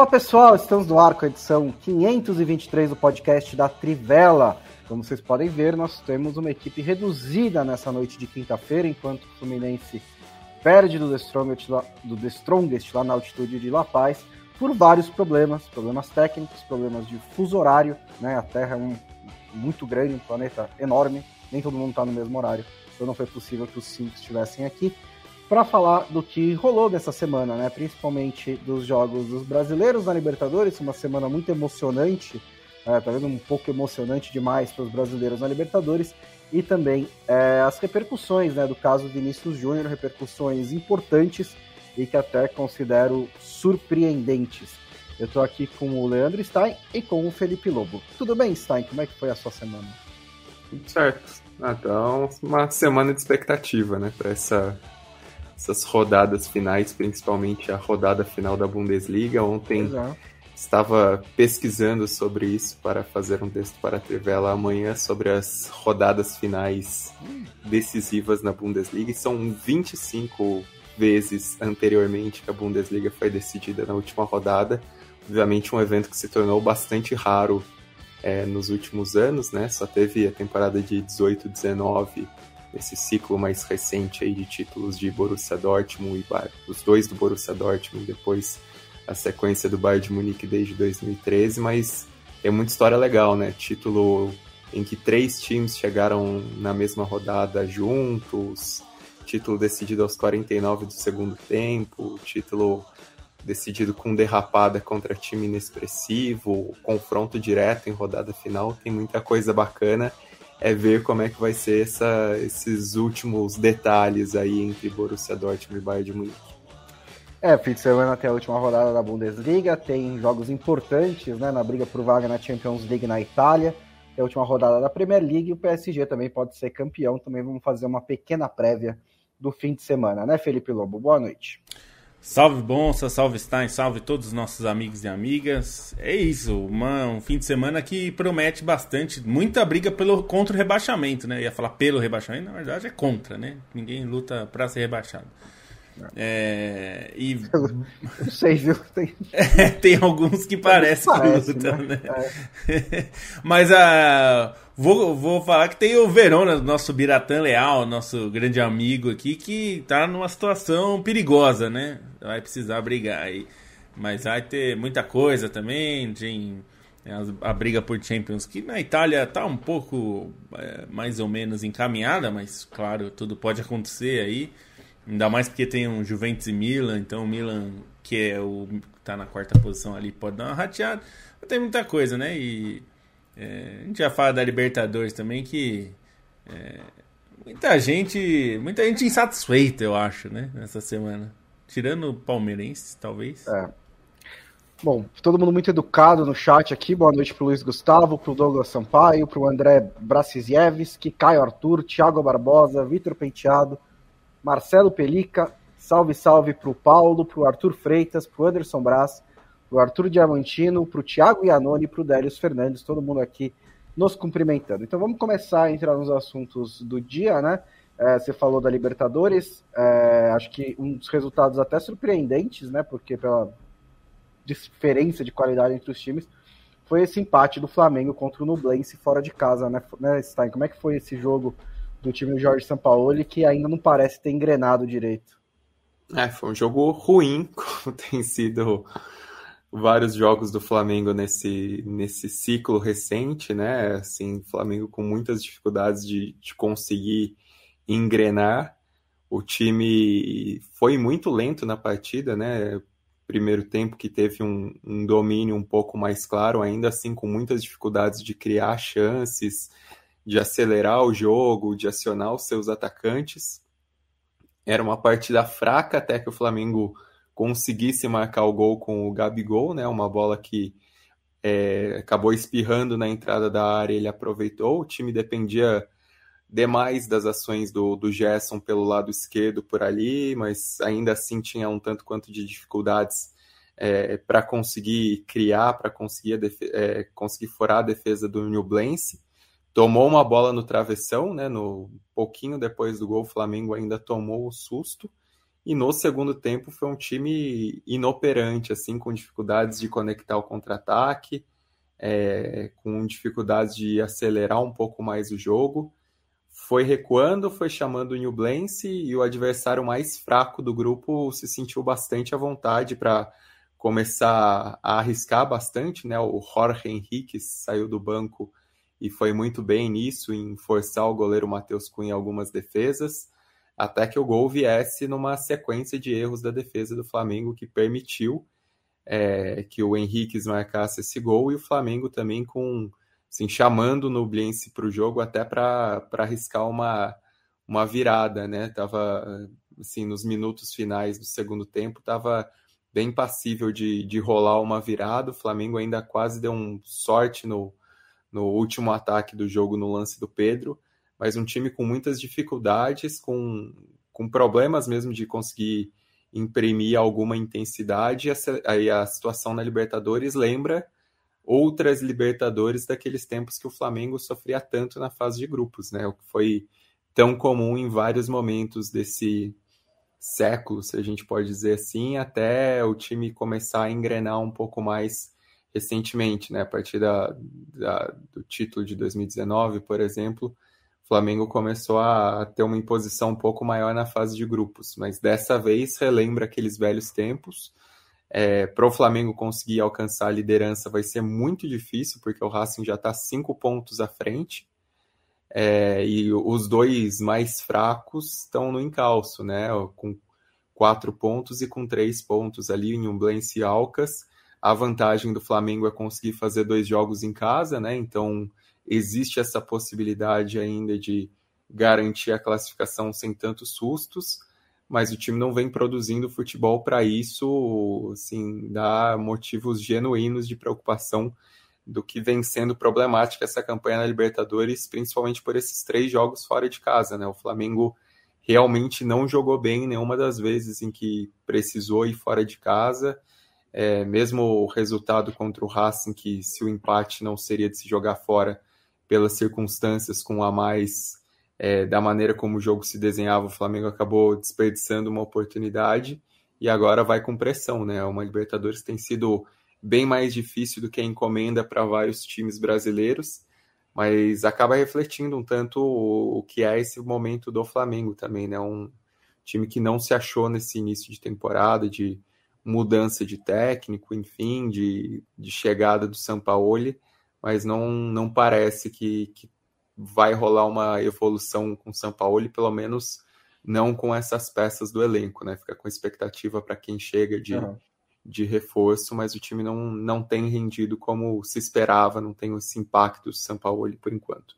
Fala pessoal, estamos no ar com a edição 523 do podcast da Trivela. Como vocês podem ver, nós temos uma equipe reduzida nessa noite de quinta-feira, enquanto o Fluminense perde do The, Strongest, do The Strongest lá na altitude de La Paz por vários problemas, problemas técnicos, problemas de fuso horário, né? A Terra é um muito grande, um planeta enorme, nem todo mundo está no mesmo horário, então não foi possível que os cinco estivessem aqui para falar do que rolou dessa semana, né? Principalmente dos jogos dos brasileiros na Libertadores, uma semana muito emocionante, é, talvez um pouco emocionante demais para os brasileiros na Libertadores, e também é, as repercussões né, do caso Vinícius Júnior, repercussões importantes e que até considero surpreendentes. Eu estou aqui com o Leandro Stein e com o Felipe Lobo. Tudo bem, Stein? Como é que foi a sua semana? Tudo certo. Então, uma semana de expectativa, né, para essa essas rodadas finais, principalmente a rodada final da Bundesliga. Ontem Exato. estava pesquisando sobre isso para fazer um texto para a Trivela amanhã sobre as rodadas finais decisivas na Bundesliga. E são 25 vezes anteriormente que a Bundesliga foi decidida na última rodada. Obviamente um evento que se tornou bastante raro é, nos últimos anos, né? Só teve a temporada de 18, 19 nesse ciclo mais recente aí de títulos de Borussia Dortmund e Bayern, os dois do Borussia Dortmund depois a sequência do Bayern de Munique desde 2013, mas é muita história legal, né? Título em que três times chegaram na mesma rodada juntos, título decidido aos 49 do segundo tempo, título decidido com derrapada contra time inexpressivo, confronto direto em rodada final, tem muita coisa bacana é ver como é que vai ser essa, esses últimos detalhes aí entre Borussia Dortmund e Bayern de Munique. É, fim de semana tem a última rodada da Bundesliga, tem jogos importantes né, na briga por vaga na Champions League na Itália, tem a última rodada da Premier League e o PSG também pode ser campeão. Também vamos fazer uma pequena prévia do fim de semana, né, Felipe Lobo? Boa noite. Salve Bonsa, salve Stein, salve todos os nossos amigos e amigas. É isso, uma, um fim de semana que promete bastante, muita briga pelo contra o rebaixamento, né? Eu ia falar pelo rebaixamento, na verdade é contra, né? Ninguém luta para ser rebaixado. É, e... Não sei, viu? Tem, é, tem alguns que parecem parece, que lutam, né? né? É. Mas a. Vou, vou falar que tem o Verona, nosso Biratã Leal, nosso grande amigo aqui, que tá numa situação perigosa, né? Vai precisar brigar aí. Mas vai ter muita coisa também, tem a, a briga por Champions, que na Itália tá um pouco é, mais ou menos encaminhada, mas claro, tudo pode acontecer aí. Ainda mais porque tem um Juventus e Milan, então o Milan, que é o tá na quarta posição ali, pode dar uma rateada. Tem muita coisa, né? E é, a gente já fala da Libertadores também, que é, muita gente. Muita gente insatisfeita, eu acho, né? Nessa semana. Tirando o palmeirense, talvez. É. Bom, todo mundo muito educado no chat aqui. Boa noite pro Luiz Gustavo, pro Douglas Sampaio, pro André Brasisiewski, Caio Arthur, Thiago Barbosa, Vitor Penteado, Marcelo Pelica, salve, salve para o Paulo, para o Arthur Freitas, para o Anderson Braz, para o Arthur Diamantino, para o Thiago Iannone e para o Délios Fernandes, todo mundo aqui nos cumprimentando. Então vamos começar a entrar nos assuntos do dia, né? É, você falou da Libertadores, é, acho que um dos resultados até surpreendentes, né? Porque pela diferença de qualidade entre os times, foi esse empate do Flamengo contra o Nublense fora de casa, né, né Stein? Como é que foi esse jogo do time do Jorge Sampaoli, que ainda não parece ter engrenado direito. É, foi um jogo ruim, como tem sido vários jogos do Flamengo nesse, nesse ciclo recente, né? Assim, Flamengo com muitas dificuldades de, de conseguir engrenar. O time foi muito lento na partida, né? primeiro tempo que teve um, um, domínio um pouco mais claro, ainda assim com muitas dificuldades de criar chances, de acelerar o jogo, de acionar os seus atacantes. Era uma partida fraca até que o Flamengo conseguisse marcar o gol com o Gabigol, né? Uma bola que é, acabou espirrando na entrada da área, ele aproveitou. O time dependia demais das ações do, do Gerson pelo lado esquerdo por ali, mas ainda assim tinha um tanto quanto de dificuldades é, para conseguir criar, para conseguir, é, conseguir furar a defesa do Nublense. Tomou uma bola no travessão, né, no pouquinho depois do gol, o Flamengo ainda tomou o susto. E no segundo tempo foi um time inoperante, assim, com dificuldades de conectar o contra-ataque, é, com dificuldades de acelerar um pouco mais o jogo foi recuando, foi chamando o Nublense e o adversário mais fraco do grupo se sentiu bastante à vontade para começar a arriscar bastante, né? O Jorge Henrique saiu do banco e foi muito bem nisso, em forçar o goleiro Matheus Cunha em algumas defesas, até que o gol viesse numa sequência de erros da defesa do Flamengo que permitiu é, que o Henrique marcasse esse gol e o Flamengo também com assim, chamando o Nublense para o jogo até para arriscar uma, uma virada, né? Tava assim, nos minutos finais do segundo tempo, tava bem passível de, de rolar uma virada. O Flamengo ainda quase deu um sorte no, no último ataque do jogo no lance do Pedro, mas um time com muitas dificuldades, com, com problemas mesmo de conseguir imprimir alguma intensidade. Aí a situação na Libertadores lembra outras Libertadores daqueles tempos que o Flamengo sofria tanto na fase de grupos, né? O que foi tão comum em vários momentos desse século, se a gente pode dizer assim, até o time começar a engrenar um pouco mais recentemente, né? A partir da, da do título de 2019, por exemplo, o Flamengo começou a ter uma imposição um pouco maior na fase de grupos, mas dessa vez relembra aqueles velhos tempos é, para o Flamengo conseguir alcançar a liderança vai ser muito difícil, porque o Racing já está cinco pontos à frente. É, e os dois mais fracos estão no encalço, né? Com quatro pontos e com três pontos ali em Umblense e Alcas. A vantagem do Flamengo é conseguir fazer dois jogos em casa, né? Então existe essa possibilidade ainda de garantir a classificação sem tantos sustos mas o time não vem produzindo futebol para isso, assim, dá motivos genuínos de preocupação do que vem sendo problemática essa campanha na Libertadores, principalmente por esses três jogos fora de casa, né? O Flamengo realmente não jogou bem nenhuma das vezes em que precisou ir fora de casa. É, mesmo o resultado contra o Racing, que se o empate não seria de se jogar fora pelas circunstâncias com a mais é, da maneira como o jogo se desenhava, o Flamengo acabou desperdiçando uma oportunidade e agora vai com pressão, né? Uma Libertadores tem sido bem mais difícil do que a encomenda para vários times brasileiros, mas acaba refletindo um tanto o, que é esse momento do Flamengo também, né? Um time que não se achou nesse início de temporada, de mudança de técnico, enfim, de, de chegada do Sampaoli, mas não, não parece que, que vai rolar uma evolução com o São Paulo, pelo menos não com essas peças do elenco, né? Fica com expectativa para quem chega de, uhum. de reforço, mas o time não, não tem rendido como se esperava, não tem esse impacto do São Paulo por enquanto.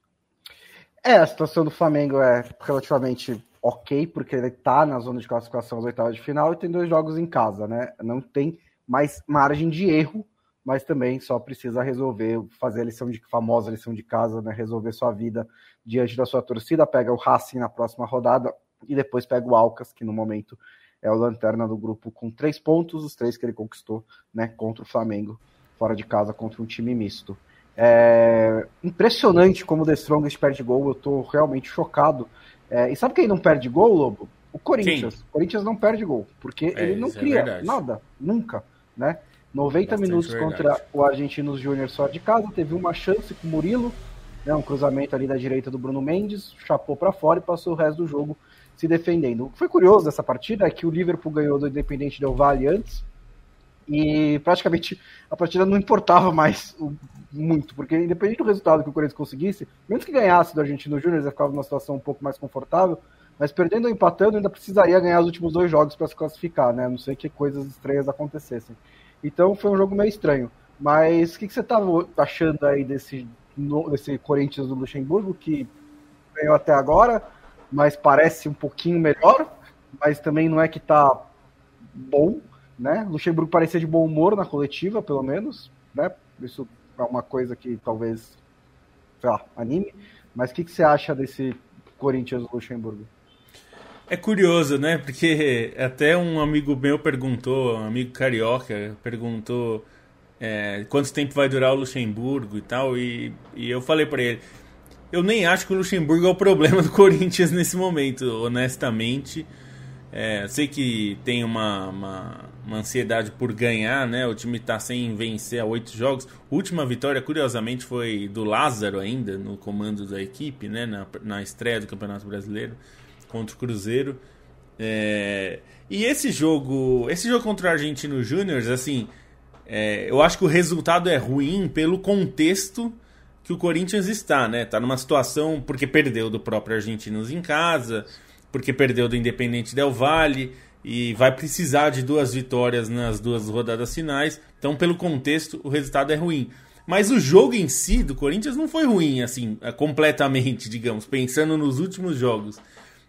É, a situação do Flamengo é relativamente ok, porque ele está na zona de classificação às oitavas de final e tem dois jogos em casa, né? Não tem mais margem de erro mas também só precisa resolver, fazer a lição de famosa lição de casa, né? Resolver sua vida diante da sua torcida, pega o Racing na próxima rodada e depois pega o Alcas, que no momento é o lanterna do grupo com três pontos, os três que ele conquistou, né? Contra o Flamengo, fora de casa, contra um time misto. É impressionante como o The Strongest perde gol, eu tô realmente chocado. É, e sabe quem não perde gol, Lobo? O Corinthians. Quem? O Corinthians não perde gol, porque é, ele não é cria é nada, nunca, né? 90 Bastante minutos verdade. contra o Argentinos Júnior só de casa, teve uma chance com o Murilo, né, um cruzamento ali da direita do Bruno Mendes, chapou para fora e passou o resto do jogo se defendendo. O que foi curioso dessa partida é que o Liverpool ganhou do Independente Del Valle antes e praticamente a partida não importava mais muito, porque independente do resultado que o Corinthians conseguisse, mesmo que ganhasse do Argentino Júnior, ele ficava numa situação um pouco mais confortável, mas perdendo ou empatando ainda precisaria ganhar os últimos dois jogos para se classificar, né? A não sei que coisas estranhas acontecessem. Então foi um jogo meio estranho. Mas o que, que você estava achando aí desse, desse Corinthians do Luxemburgo, que ganhou até agora, mas parece um pouquinho melhor, mas também não é que tá bom, né? Luxemburgo parecia de bom humor na coletiva, pelo menos, né? Isso é uma coisa que talvez, sei lá, anime. Mas o que, que você acha desse Corinthians do Luxemburgo? É curioso, né? Porque até um amigo meu perguntou, um amigo carioca, perguntou é, quanto tempo vai durar o Luxemburgo e tal, e, e eu falei para ele, eu nem acho que o Luxemburgo é o problema do Corinthians nesse momento, honestamente. É, sei que tem uma, uma, uma, ansiedade por ganhar, né? O time está sem vencer há oito jogos. A última vitória, curiosamente, foi do Lázaro ainda, no comando da equipe, né? Na, na estreia do Campeonato Brasileiro contra o Cruzeiro. É, e esse jogo, esse jogo contra o Argentino Júnior, assim, é, eu acho que o resultado é ruim pelo contexto que o Corinthians está, né? Tá numa situação porque perdeu do próprio Argentinos em casa, porque perdeu do Independente Del Valle e vai precisar de duas vitórias nas duas rodadas finais. Então, pelo contexto, o resultado é ruim. Mas o jogo em si do Corinthians não foi ruim, assim, completamente, digamos, pensando nos últimos jogos.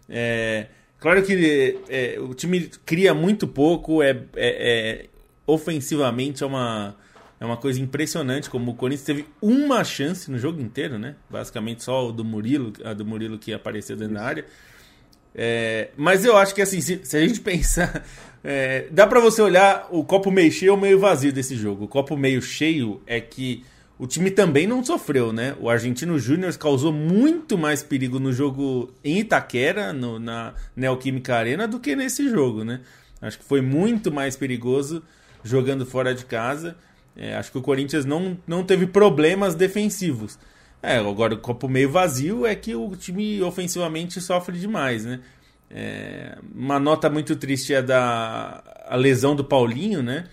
É, claro que é, o time cria muito pouco, é, é, é ofensivamente é uma, é uma coisa impressionante, como o Corinthians teve uma chance no jogo inteiro, né? Basicamente só o do Murilo, a do Murilo que apareceu dentro da área. É, mas eu acho que assim, se, se a gente pensar, é, dá para você olhar o copo meio cheio ou meio vazio desse jogo. O copo meio cheio é que o time também não sofreu, né? O Argentino Júnior causou muito mais perigo no jogo em Itaquera, no, na Neoquímica Arena, do que nesse jogo, né? Acho que foi muito mais perigoso jogando fora de casa. É, acho que o Corinthians não, não teve problemas defensivos. É, agora o copo meio vazio é que o time ofensivamente sofre demais, né? É, uma nota muito triste é da a lesão do Paulinho, né?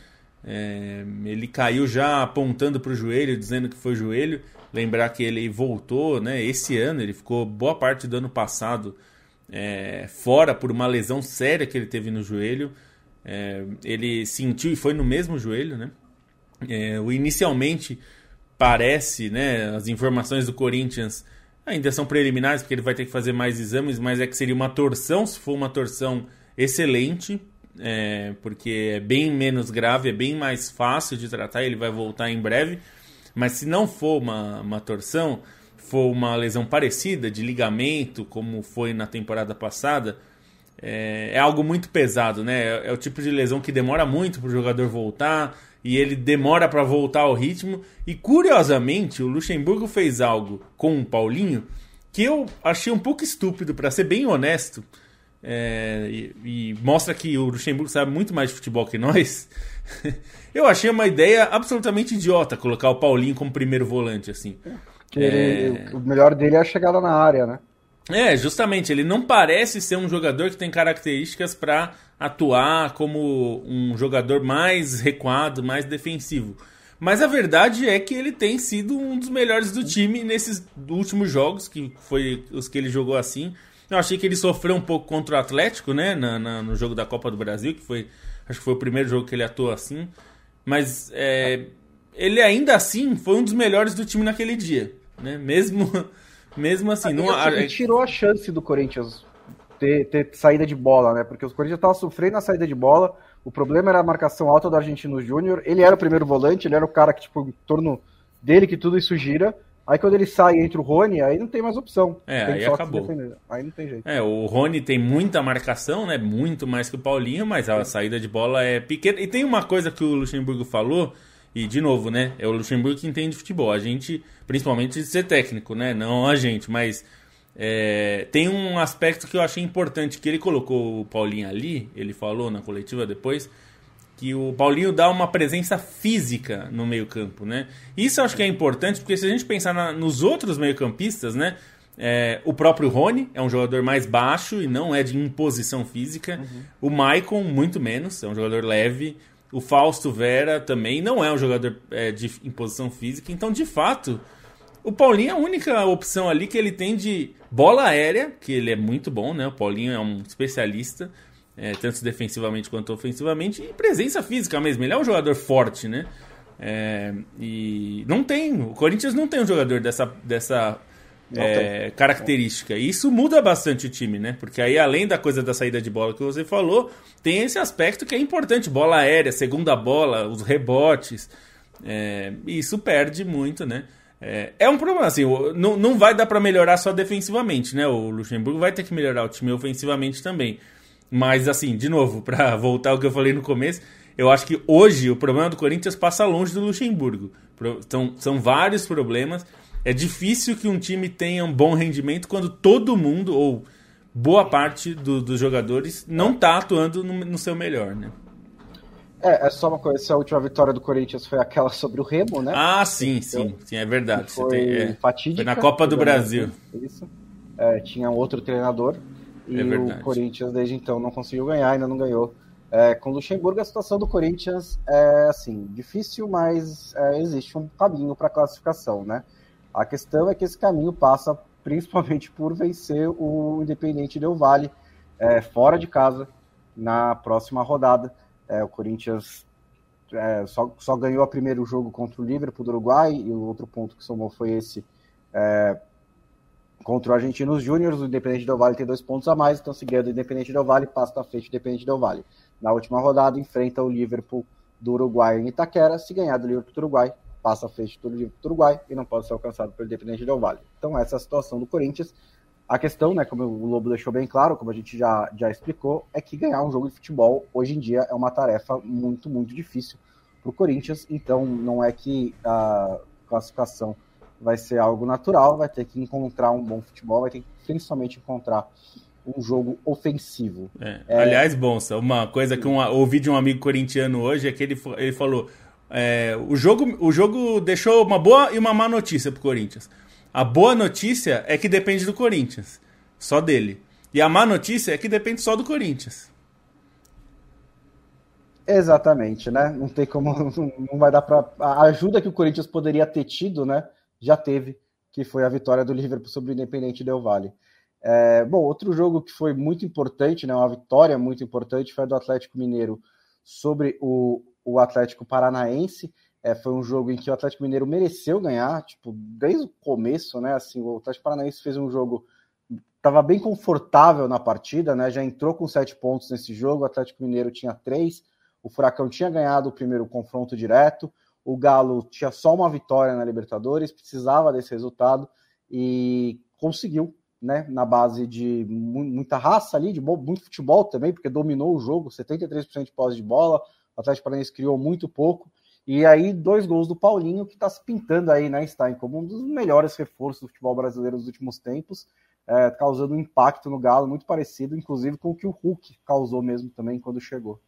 É, ele caiu já apontando para o joelho, dizendo que foi joelho. Lembrar que ele voltou, né? Esse ano ele ficou boa parte do ano passado é, fora por uma lesão séria que ele teve no joelho. É, ele sentiu e foi no mesmo joelho, né? É, o inicialmente parece, né? As informações do Corinthians ainda são preliminares porque ele vai ter que fazer mais exames, mas é que seria uma torção, se for uma torção excelente, é, porque é bem menos grave, é bem mais fácil de tratar, ele vai voltar em breve. Mas se não for uma, uma torção, for uma lesão parecida de ligamento, como foi na temporada passada, é, é algo muito pesado, né? É, é, o tipo de lesão que demora muito para o jogador voltar e ele demora para voltar ao ritmo. E curiosamente, o Luxemburgo fez algo com o Paulinho que eu achei um pouco estúpido, para ser bem honesto. É, e, e, mostra que o Luxemburgo sabe muito mais de futebol que nós. eu achei uma ideia absolutamente idiota colocar o Paulinho como primeiro volante, assim. Ele, é... O melhor dele é a chegada na área, né? É, justamente, ele não parece ser um jogador que tem características para atuar como um jogador mais recuado, mais defensivo. Mas a verdade é que ele tem sido um dos melhores do time nesses últimos jogos, que foi os que ele jogou assim. Eu achei que ele sofreu um pouco contra o Atlético, né, na, na, no jogo da Copa do Brasil, que foi, acho que foi o primeiro jogo que ele atuou assim. Mas é, ele ainda assim foi um dos melhores do time naquele dia, né? Mesmo mesmo assim, não ele tirou a chance do Corinthians ter, ter saída de bola, né? Porque os Corinthians estavam sofrendo a saída de bola. O problema era a marcação alta do Argentino Júnior. Ele era o primeiro volante, ele era o cara que, tipo, em torno dele que tudo isso gira. Aí quando ele sai entre o Rony, aí não tem mais opção. É, aí acabou. Aí não tem jeito. É, o Rony tem muita marcação, né? Muito mais que o Paulinho, mas a saída de bola é pequena. E tem uma coisa que o Luxemburgo falou e, de novo, né? É o Luxemburgo que entende futebol. A gente, principalmente de ser técnico, né? Não a gente, mas é, tem um aspecto que eu achei importante, que ele colocou o Paulinho ali, ele falou na coletiva depois, que o Paulinho dá uma presença física no meio campo, né? Isso eu acho que é importante, porque se a gente pensar na, nos outros meio campistas, né? É, o próprio Rony é um jogador mais baixo e não é de imposição física. Uhum. O Maicon, muito menos, é um jogador leve. O Fausto Vera também não é um jogador é, de imposição física. Então, de fato, O Paulinho é a única opção ali que ele tem de bola aérea, que ele é muito bom, né? O Paulinho é um especialista, é, tanto defensivamente quanto ofensivamente, e presença física mesmo. Ele é um jogador forte, né? É, e não tem, o Corinthians não tem um jogador dessa, dessa é, característica. E isso muda bastante o time, né? Porque aí, além da coisa da saída de bola que você falou, tem esse aspecto que é importante: bola aérea, segunda bola, os rebotes. É, e isso perde muito, né? É, é um problema, assim, não, não vai dar para melhorar só defensivamente, né? O Luxemburgo vai ter que melhorar o time ofensivamente também. Mas, assim, de novo, para voltar ao que eu falei no começo, eu acho que hoje o problema do Corinthians passa longe do Luxemburgo. São, são vários problemas. É difícil que um time tenha um bom rendimento quando todo mundo, ou boa parte do, dos jogadores, não está atuando no, no, seu melhor, né? É, é só uma coisa, essa última vitória do Corinthians foi aquela sobre o Remo, né? Ah, sim, sim, sim, é verdade. Foi tem, é, fatídica. Foi na Copa do Brasil. Isso. É, tinha outro treinador e é o Corinthians desde então não conseguiu ganhar, ainda não ganhou. É, com o Luxemburgo, a situação do Corinthians é assim, difícil, mas é, existe um caminho para classificação, né? A questão é que esse caminho passa principalmente por vencer o Independente Del Vale é, fora de casa na próxima rodada. É, o Corinthians é, só, só ganhou o primeiro jogo contra o Liverpool do Uruguai e o outro ponto que somou foi esse é, contra o Argentinos Júnior. O Independente Del Vale tem dois pontos a mais, então se ganha do Independente Del Vale, passa na frente do Independente Del Vale. Na última rodada, enfrenta o Liverpool do Uruguai em Itaquera. Se ganhar do Liverpool do Uruguai, passa a frente do Uruguai e não pode ser alcançado pelo Independente Del Vale. Então essa é a situação do Corinthians. A questão, né, como o Lobo deixou bem claro, como a gente já, já explicou, é que ganhar um jogo de futebol hoje em dia é uma tarefa muito, muito difícil para o Corinthians. Então não é que a classificação vai ser algo natural, vai ter que encontrar um bom futebol, vai ter que principalmente encontrar um jogo ofensivo. É. É... Aliás, Bonsa, uma coisa que um, ouvi de um amigo corintiano hoje é que ele, ele falou: é, o, jogo, o jogo deixou uma boa e uma má notícia pro Corinthians. A boa notícia é que depende do Corinthians, só dele. E a má notícia é que depende só do Corinthians. Exatamente, né? Não tem como, não vai dar para a ajuda que o Corinthians poderia ter tido, né? Já teve, que foi a vitória do Liverpool sobre o Independente Del Valle. É, bom, outro jogo que foi muito importante, né? Uma vitória muito importante foi a do Atlético Mineiro sobre o o Atlético Paranaense. É, foi um jogo em que o Atlético Mineiro mereceu ganhar, tipo, desde o começo, né? Assim, o Atlético Paranaense fez um jogo, estava bem confortável na partida, né? Já entrou com sete pontos nesse jogo, o Atlético Mineiro tinha três, o Furacão tinha ganhado o primeiro confronto direto, o Galo tinha só uma vitória na Libertadores, precisava desse resultado e conseguiu, né? Na base de muita raça ali, de muito futebol também, porque dominou o jogo, 73% de posse de bola, o Atlético Paranaense criou muito pouco. E aí, dois gols do Paulinho, que está se pintando aí, né, Stein, como um dos melhores reforços do futebol brasileiro dos últimos tempos, é, causando um impacto no Galo muito parecido, inclusive com o que o Hulk causou mesmo também quando chegou.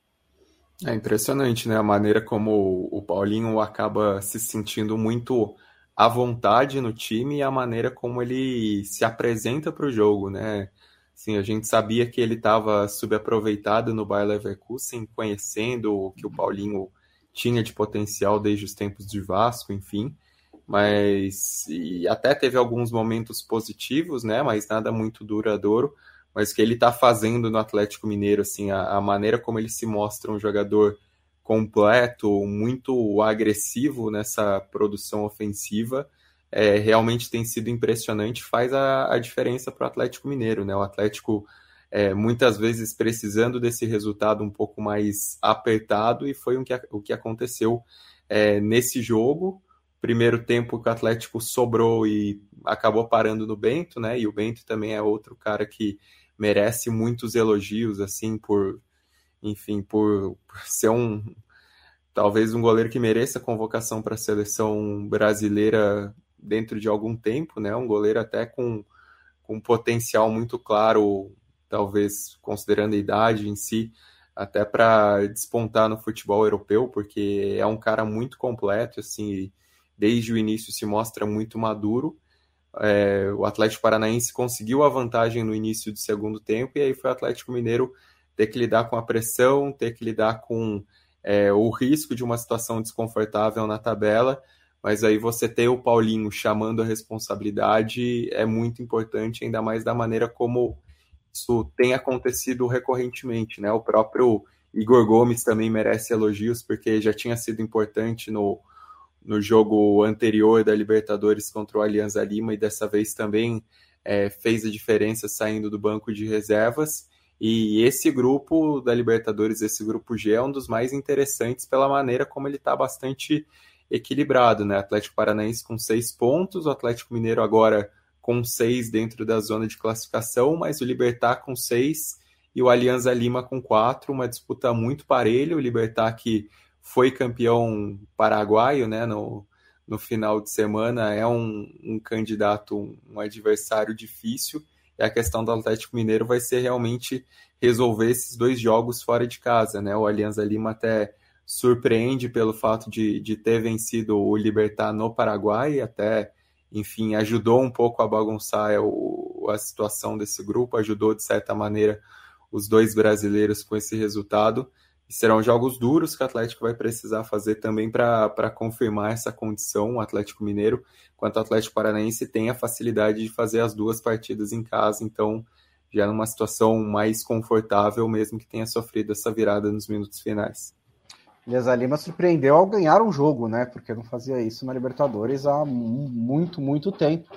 É impressionante, né? A maneira como o Paulinho acaba se sentindo muito à vontade no time e a maneira como ele se apresenta para o jogo, né? Sim, a gente sabia que ele estava subaproveitado no Bayer Leverkusen, conhecendo o que o Paulinho tinha de potencial desde os tempos de Vasco, enfim. Mas até teve alguns momentos positivos, né? Mas nada muito duradouro. Mas que ele está fazendo no Atlético Mineiro, assim, a, a maneira como ele se mostra um jogador completo, muito agressivo nessa produção ofensiva é, realmente tem sido impressionante, faz a, a diferença para o Atlético Mineiro, né? O Atlético é, muitas vezes precisando desse resultado um pouco mais apertado, e foi o que, o que aconteceu é, nesse jogo. Primeiro tempo que o Atlético sobrou e acabou parando no Bento, né? E o Bento também é outro cara que merece muitos elogios, assim, por, enfim, por, por ser um, talvez um goleiro que mereça convocação para a seleção brasileira dentro de algum tempo, né? Um goleiro até com, com potencial muito claro, talvez considerando a idade em si, até para despontar no futebol europeu, porque é um cara muito completo, assim, desde o início se mostra muito maduro. É, o Atlético Paranaense conseguiu a vantagem no início do segundo tempo, e aí foi o Atlético Mineiro ter que lidar com a pressão, ter que lidar com é, o risco de uma situação desconfortável na tabela, mas aí você ter o Paulinho chamando a responsabilidade é muito importante, ainda mais da maneira como isso tem acontecido recorrentemente, né? O próprio Igor Gomes também merece elogios, porque já tinha sido importante no, no jogo anterior da Libertadores contra o Alianza Lima e dessa vez também é, fez a diferença saindo do banco de reservas. E esse grupo da Libertadores, esse grupo G, é um dos mais interessantes pela maneira como ele está bastante equilibrado, né? Atlético Paranaense com seis pontos, o Atlético Mineiro agora com seis dentro da zona de classificação, mas o Libertar com seis e o Alianza Lima com quatro, uma disputa muito parelha. O Libertar que foi campeão paraguaio, né? No, no final de semana é um, um candidato, um, adversário difícil. E a questão do Atlético Mineiro vai ser realmente resolver esses dois jogos fora de casa, né? O Alianza Lima até surpreende pelo fato de, de ter vencido o Libertar no Paraguai, até, enfim, ajudou um pouco a bagunçar o, a situação desse grupo, ajudou de certa maneira os dois brasileiros com esse resultado. E serão jogos duros que o Atlético vai precisar fazer também para confirmar essa condição. O Atlético Mineiro, quanto o Atlético Paranaense, tem a facilidade de fazer as duas partidas em casa, então já numa situação mais confortável, mesmo que tenha sofrido essa virada nos minutos finais. Elias Lima surpreendeu ao ganhar um jogo, né? Porque não fazia isso na Libertadores há muito, muito tempo.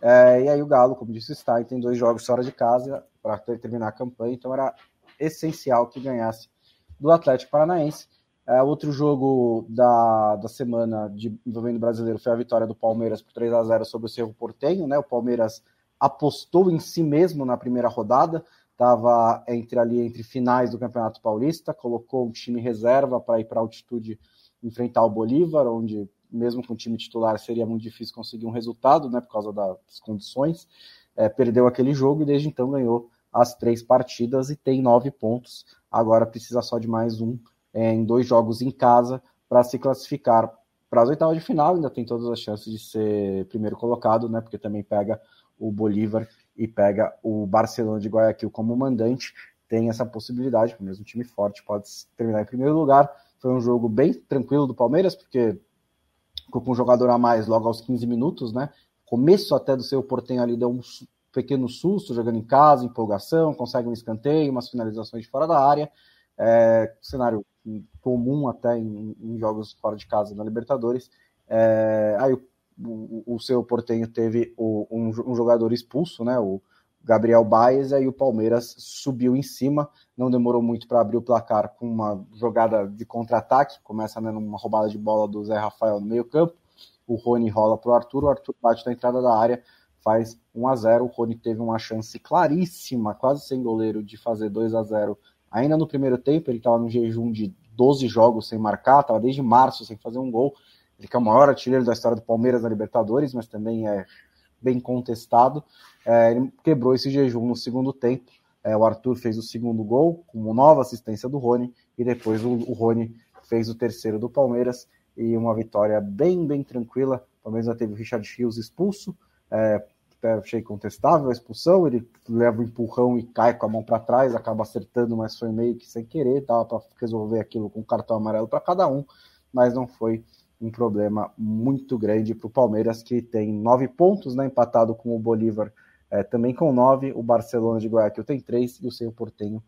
É, e aí o Galo, como disse está, tem dois jogos fora de casa para terminar a campanha, então era essencial que ganhasse do Atlético Paranaense. É, outro jogo da, da semana de, envolvendo brasileiro foi a vitória do Palmeiras por 3 a 0 sobre o Cerro Portenho, né? O Palmeiras apostou em si mesmo na primeira rodada, estava entre ali entre finais do Campeonato Paulista, colocou um time reserva para ir para altitude enfrentar o Bolívar, onde mesmo com o time titular seria muito difícil conseguir um resultado, né, por causa das condições. É, perdeu aquele jogo e desde então ganhou as três partidas e tem nove pontos. Agora precisa só de mais um é, em dois jogos em casa para se classificar para as oitavas de final. Ainda tem todas as chances de ser primeiro colocado, né, porque também pega o Bolívar e pega o Barcelona de Guayaquil como mandante, tem essa possibilidade, mesmo time forte pode terminar em primeiro lugar. Foi um jogo bem tranquilo do Palmeiras, porque ficou com um jogador a mais logo aos 15 minutos, né? Começo até do seu Portenho ali deu um pequeno susto jogando em casa, empolgação, consegue um escanteio, umas finalizações de fora da área. É, cenário comum até em, em, jogos fora de casa na Libertadores. É, aí o o, seu Portenho teve o, um, um, jogador expulso, né? O Gabriel Baez, aí o Palmeiras subiu em cima, não demorou muito para abrir o placar com uma jogada de contra-ataque, começa né, numa roubada de bola do Zé Rafael no meio-campo. O Rony rola para o Arthur, o Arthur bate na entrada da área, faz 1 a 0 O Rony teve uma chance claríssima, quase sem goleiro, de fazer 2 a 0 ainda no primeiro tempo. Ele estava no jejum de 12 jogos sem marcar, estava desde março sem fazer um gol. Ele que é o maior artilheiro da história do Palmeiras na Libertadores, mas também é bem contestado. É, ele quebrou esse jejum no segundo tempo. É, o Arthur fez o segundo gol, com uma nova assistência do Rony, e depois o, o Rony fez o terceiro do Palmeiras, e uma vitória bem, bem tranquila. O Palmeiras já teve o Richard Rios expulso, é, achei contestável a expulsão, ele leva o empurrão e cai com a mão para trás, acaba acertando, mas foi meio que sem querer, dava para resolver aquilo com um cartão amarelo para cada um, mas não foi um problema muito grande para o Palmeiras, que tem nove pontos, né, empatado com o Bolívar é, também com nove, o Barcelona de Guayaquil tem três e o Cerro Portenho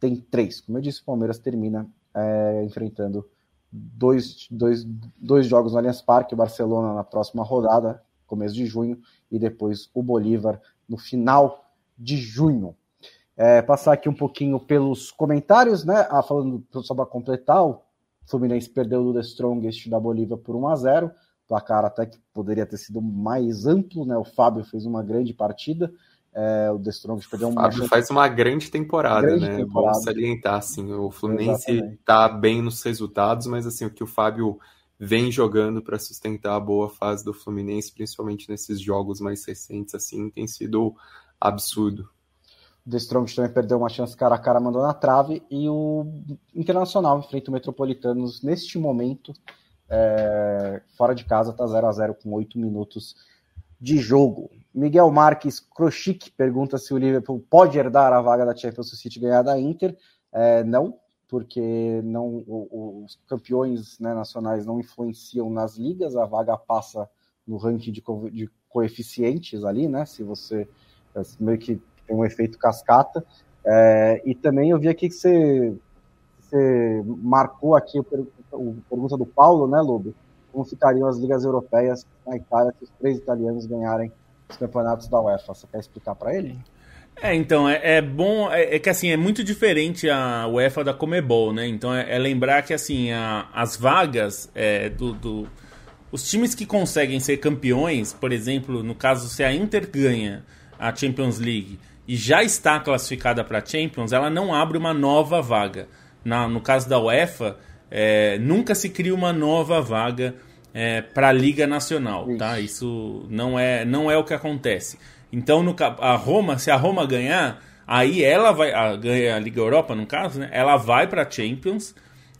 tem três. Como eu disse, o Palmeiras termina é, enfrentando dois, dois, dois jogos no Allianz Parque, o Barcelona na próxima rodada, começo de junho, e depois o Bolívar no final de junho. É, passar aqui um pouquinho pelos comentários, né? Ah, falando só para completar, o Fluminense perdeu do The Strongest da Bolívia por 1 a 0 placar até que poderia ter sido mais amplo, né? O Fábio fez uma grande partida. É, o The Strongest perdeu uma. Fábio faz uma grande temporada, grande né? Temporada. Bom salientar, assim. O Fluminense Exatamente. tá bem nos resultados, mas assim, o que o Fábio vem jogando para sustentar a boa fase do Fluminense, principalmente nesses jogos mais recentes, assim, tem sido absurdo. The Strong também perdeu uma chance cara a cara, mandou na trave. E o Internacional enfrenta o Metropolitanos neste momento, é, fora de casa, tá 0 a 0 com 8 minutos de jogo. Miguel Marques Krochik pergunta se o Liverpool pode herdar a vaga da Champions City ganhar da Inter. É, não, porque não o, os campeões né, nacionais não influenciam nas ligas, a vaga passa no ranking de, co de coeficientes ali, né? Se você é, meio que tem um efeito cascata. É, e também eu vi aqui que você, você marcou aqui o pergunta do Paulo, né, Lobo? Como ficariam as ligas europeias na Itália se os três italianos ganharem os campeonatos da UEFA? Você quer explicar para ele? É, então, é, é bom, é, é, que assim, é muito diferente a UEFA da Comebol, né? Então é, é lembrar que assim, a, as vagas é, do, do, Os times que conseguem ser campeões, por exemplo, no caso, se a Inter ganha a Champions League e já está classificada para a Champions, ela não abre uma nova vaga. Na, no caso da UEFA, é, nunca se cria uma nova vaga é, para a Liga Nacional, Isso. tá? Isso não é, não é o que acontece. Então, no, a Roma, se a Roma ganhar, aí ela vai. A, ganha a Liga Europa, no caso, né? Ela vai para Champions.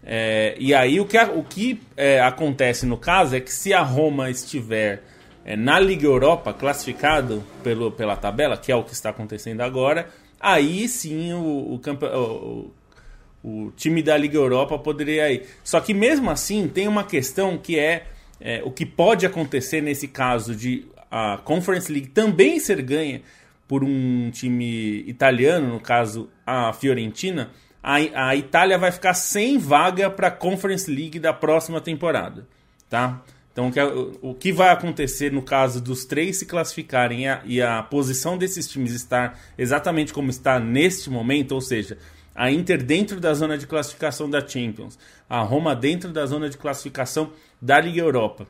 É, e aí o que, o que é, acontece no caso é que se a Roma estiver é, na Liga Europa classificado pelo, pela tabela, que é o que está acontecendo agora, aí sim o, o, o, o time da Liga Europa poderia ir. Só que mesmo assim tem uma questão que é, é o que pode acontecer nesse caso de a Conference League também ser ganha por um time italiano, no caso a Fiorentina, a, a Itália vai ficar sem vaga para a Conference League da próxima temporada, tá? Então, o, o que vai acontecer no caso dos três se classificarem e a, e a posição desses times estar exatamente como está neste momento, ou seja, a Inter dentro da zona de classificação da Champions, a Roma dentro da zona de classificação da Liga Europa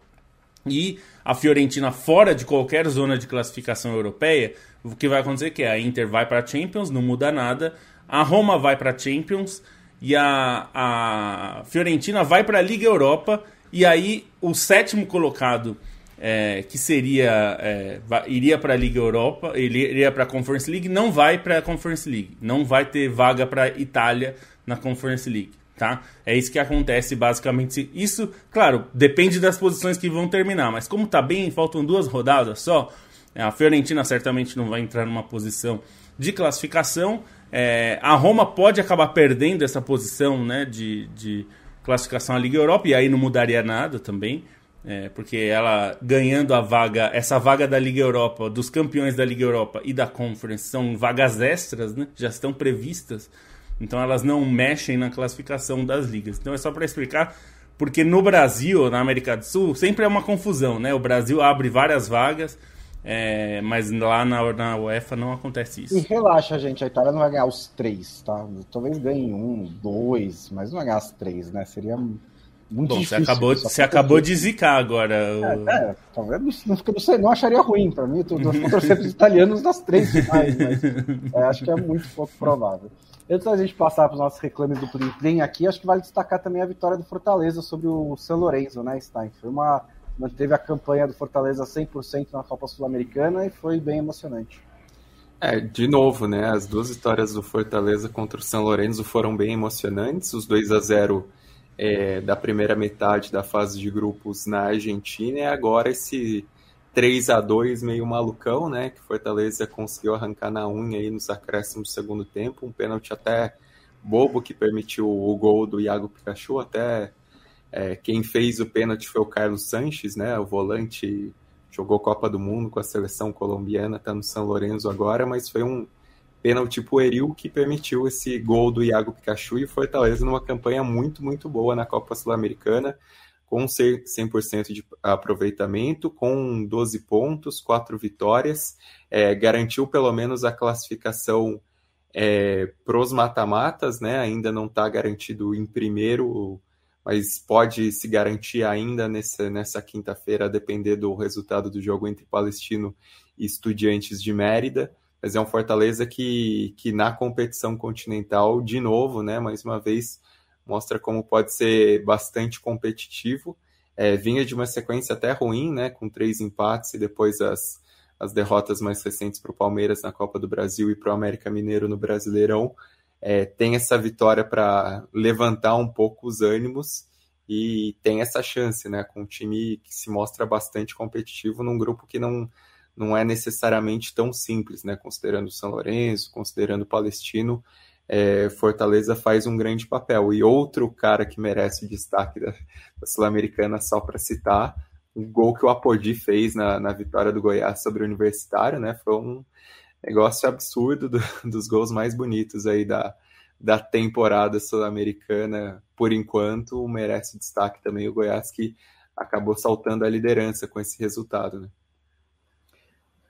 e a Fiorentina fora de qualquer zona de classificação europeia, o que vai acontecer é que a Inter vai para a Champions, não muda nada, a Roma vai para a Champions e a, a Fiorentina vai para a Liga Europa e aí o sétimo colocado é, que seria é, iria para a Liga Europa, ele iria para a Conference League, não vai para a Conference League, não vai ter vaga para Itália na Conference League tá? É isso que acontece basicamente. Isso, claro, depende das posições que vão terminar, mas como tá bem, faltam duas rodadas só, a Fiorentina certamente não vai entrar numa posição de classificação. É, a Roma pode acabar perdendo essa posição né, de, de classificação à Liga Europa, e aí não mudaria nada também. É, porque ela ganhando a vaga, essa vaga da Liga Europa, dos campeões da Liga Europa e da Conference, são vagas extras, né? Já estão previstas então elas não mexem na classificação das ligas. Então é só para explicar, porque no Brasil, na América do Sul, sempre é uma confusão, né? O Brasil abre várias vagas, é, mas lá na, na UEFA não acontece isso. E relaxa, gente, a Itália não vai ganhar os três, tá? Talvez ganhe um, dois, mas não vai ganhar as três, né? Seria muito Bom, difícil. Você acabou, você acabou de zicar agora. É, é, talvez não, não, sei, não acharia ruim para mim. Eu estou torcendo os italianos nas três finais, mas é, acho que é muito pouco provável. Antes da gente passar para os nossos reclames do Plim Plim aqui, acho que vale destacar também a vitória do Fortaleza sobre o São Lourenço, né, Stein? Foi uma. Manteve a campanha do Fortaleza 100% na Copa Sul-Americana e foi bem emocionante. É, de novo, né? As duas vitórias do Fortaleza contra o São Lourenço foram bem emocionantes. Os 2 a 0 é, da primeira metade da fase de grupos na Argentina e agora esse 3 a 2 meio malucão, né? Que Fortaleza conseguiu arrancar na unha aí nos acréscimos do segundo tempo, um pênalti até bobo que permitiu o gol do Iago Pikachu, até é, quem fez o pênalti foi o Carlos Sanches, né? O volante jogou Copa do Mundo com a seleção colombiana, tá no São Lourenço agora, mas foi um pênalti pueril que permitiu esse gol do Iago Pikachu e Fortaleza numa campanha muito, muito boa na Copa Sul-Americana com 100% de aproveitamento, com 12 pontos, 4 vitórias, é, garantiu pelo menos a classificação é, pros mata-matas, né? Ainda não está garantido em primeiro, mas pode se garantir ainda nessa, nessa quinta-feira, a depender do resultado do jogo entre Palestino e Estudiantes de Mérida. Mas é um Fortaleza que, que na competição continental, de novo, né? Mais uma vez, mostra como pode ser bastante competitivo. É, vinha de uma sequência até ruim, né, com três empates e depois as, as derrotas mais recentes para o Palmeiras na Copa do Brasil e para o América Mineiro no Brasileirão. É, tem essa vitória para levantar um pouco os ânimos e tem essa chance, né, com um time que se mostra bastante competitivo num grupo que não, não é necessariamente tão simples, né, considerando o São Lourenço, considerando o Palestino, é, Fortaleza faz um grande papel. E outro cara que merece o destaque da, da Sul-Americana, só para citar, o gol que o Apodi fez na, na vitória do Goiás sobre o Universitário, né? Foi um negócio absurdo do, dos gols mais bonitos aí da, da temporada sul-americana, por enquanto, merece destaque também o Goiás, que acabou saltando a liderança com esse resultado, né?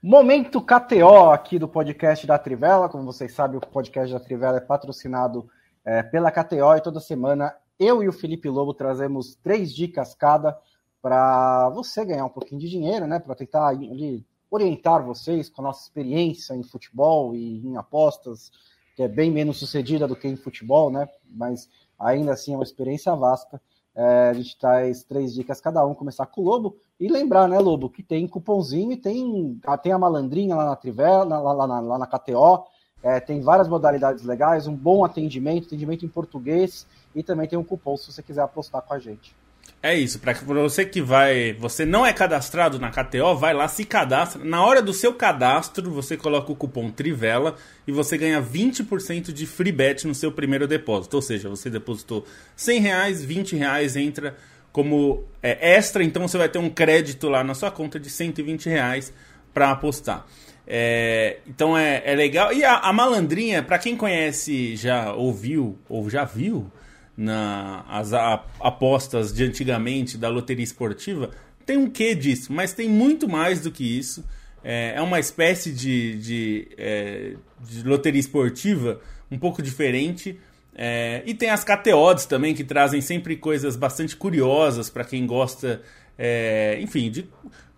Momento KTO aqui do podcast da Trivela. Como vocês sabem, o podcast da Trivela é patrocinado é, pela KTO e toda semana eu e o Felipe Lobo trazemos três dicas cada para você ganhar um pouquinho de dinheiro, né? Para tentar ali, orientar vocês com a nossa experiência em futebol e em apostas, que é bem menos sucedida do que em futebol, né? Mas ainda assim é uma experiência vasta. É, a gente traz três dicas cada um, começar com o Lobo. E lembrar, né, Lobo, que tem cupomzinho e tem, tem a malandrinha lá na Trivela, lá, lá, lá, lá na KTO. É, tem várias modalidades legais, um bom atendimento, atendimento em português e também tem um cupom se você quiser apostar com a gente. É isso, para você que vai, você não é cadastrado na KTO, vai lá, se cadastra. Na hora do seu cadastro, você coloca o cupom Trivela e você ganha 20% de free bet no seu primeiro depósito. Ou seja, você depositou 100 reais, 20 reais entra como é, extra, então você vai ter um crédito lá na sua conta de 120 reais para apostar. É, então é, é, legal. E a, a malandrinha, para quem conhece, já ouviu ou já viu, na, as a, apostas de antigamente da loteria esportiva, tem um quê disso, mas tem muito mais do que isso. É, é uma espécie de, de, é, de, loteria esportiva um pouco diferente. É, e tem as KTOs também, que trazem sempre coisas bastante curiosas para quem gosta, é, enfim, de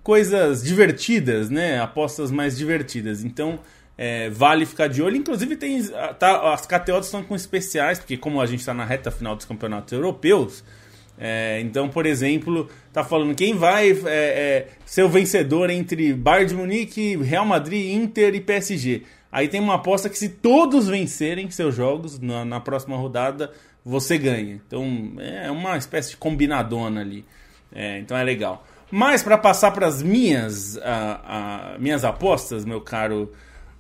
coisas divertidas, né? Apostas mais divertidas. Então, é, vale ficar de olho. Inclusive, tem tá, as KTOs estão com especiais, porque como a gente está na reta final dos campeonatos europeus, é, então, por exemplo, tá falando quem vai é, é ser o vencedor entre Bayern de Munique, Real Madrid, Inter e PSG. Aí tem uma aposta que se todos vencerem seus jogos na, na próxima rodada, você ganha. Então é uma espécie de combinadona ali. É, então é legal. Mas para passar para as minhas, a, a, minhas apostas, meu caro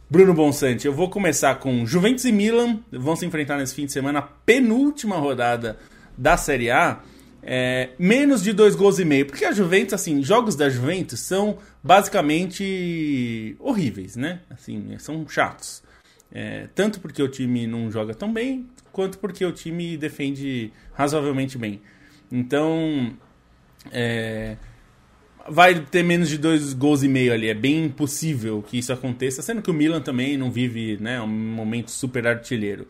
Bruno Bonsante, eu vou começar com Juventus e Milan, vão se enfrentar nesse fim de semana, penúltima rodada da Série A. É, menos de dois gols e meio, porque a Juventus, assim, jogos da Juventus são basicamente horríveis, né? Assim, são chatos. É, tanto porque o time não joga tão bem, quanto porque o time defende razoavelmente bem. Então, é, vai ter menos de dois gols e meio ali. É bem impossível que isso aconteça, sendo que o Milan também não vive né, um momento super artilheiro.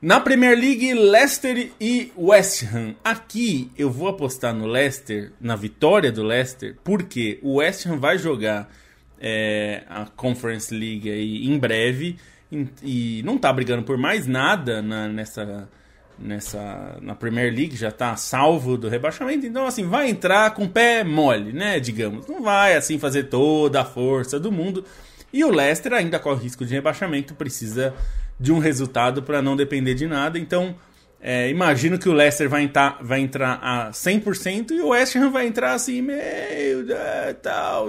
Na Premier League, Leicester e West Ham. Aqui eu vou apostar no Leicester, na vitória do Leicester, porque o West Ham vai jogar é, a Conference League aí em breve e, e não está brigando por mais nada na, nessa nessa na Premier League, já está salvo do rebaixamento, então assim, vai entrar com o pé mole, né, digamos. Não vai assim fazer toda a força do mundo. E o Leicester ainda corre risco de rebaixamento, precisa de um resultado para não depender de nada. Então, é, imagino que o Leicester vai, entrar, vai entrar a 100% e o West Ham vai entrar assim, meio é, tal,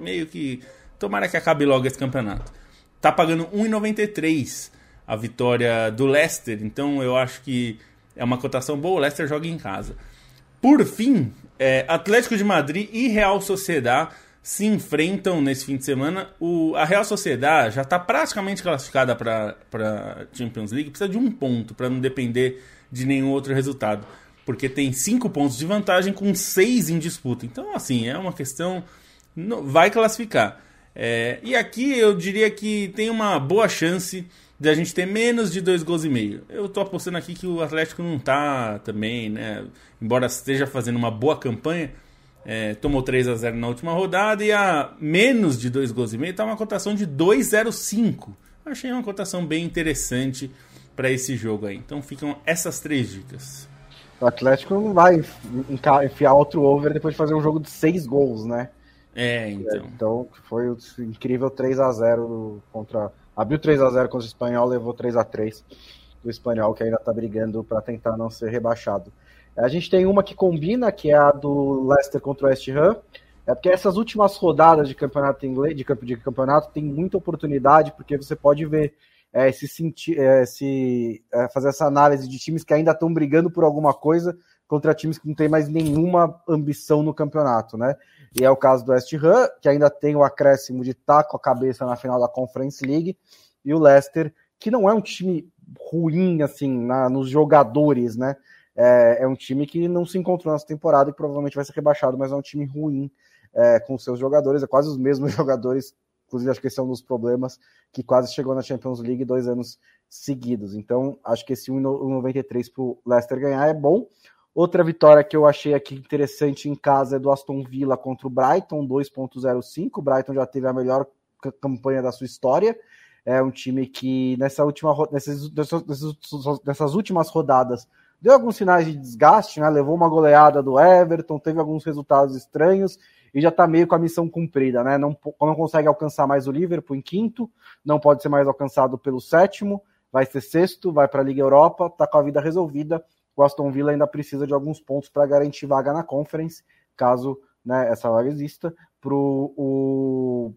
meio que tomara que acabe logo esse campeonato. Tá pagando 1,93 a vitória do Leicester, então eu acho que é uma cotação boa. O Leicester joga em casa. Por fim, é, Atlético de Madrid e Real Sociedad se enfrentam nesse fim de semana. O, a Real Sociedad já está praticamente classificada para a Champions League, precisa de um ponto para não depender de nenhum outro resultado, porque tem cinco pontos de vantagem com seis em disputa. Então, assim, é uma questão. Vai classificar. É, e aqui eu diria que tem uma boa chance de a gente ter menos de dois gols e meio. Eu tô apostando aqui que o Atlético não tá também, né? Embora esteja fazendo uma boa campanha, é, tomou 3 a 0 na última rodada e a menos de dois gols e meio tá uma cotação de 2,05. Achei uma cotação bem interessante para esse jogo aí. Então ficam essas três dicas. O Atlético não vai enfiar outro over depois de fazer um jogo de seis gols, né? É, então. Então foi o incrível 3 a 0 contra Abriu 3 a 0 contra o Espanhol, levou 3 a 3 do Espanhol, que ainda está brigando para tentar não ser rebaixado. A gente tem uma que combina, que é a do Leicester contra o West Ham. É porque essas últimas rodadas de campeonato inglês, de, campo, de campeonato, tem muita oportunidade, porque você pode ver é, se, sentir, é, se é, fazer essa análise de times que ainda estão brigando por alguma coisa contra times que não têm mais nenhuma ambição no campeonato, né? E é o caso do West Ham, que ainda tem o acréscimo de estar com a cabeça na final da Conference League, e o Leicester, que não é um time ruim, assim, na, nos jogadores, né? É, é, um time que não se encontrou nessa temporada e provavelmente vai ser rebaixado, mas é um time ruim é, com seus jogadores, é quase os mesmos jogadores Inclusive, acho que esse é um dos problemas que quase chegou na Champions League dois anos seguidos. Então, acho que esse 1,93 para o Leicester ganhar é bom. Outra vitória que eu achei aqui interessante em casa é do Aston Villa contra o Brighton, 2.05. O Brighton já teve a melhor campanha da sua história. É um time que nessa última, nessas, nessas últimas rodadas deu alguns sinais de desgaste, né? levou uma goleada do Everton, teve alguns resultados estranhos e já está meio com a missão cumprida, né? Não, não consegue alcançar mais o Liverpool em quinto, não pode ser mais alcançado pelo sétimo, vai ser sexto, vai para a Liga Europa, está com a vida resolvida. O Aston Villa ainda precisa de alguns pontos para garantir vaga na Conference, caso né, essa vaga exista, pro, o,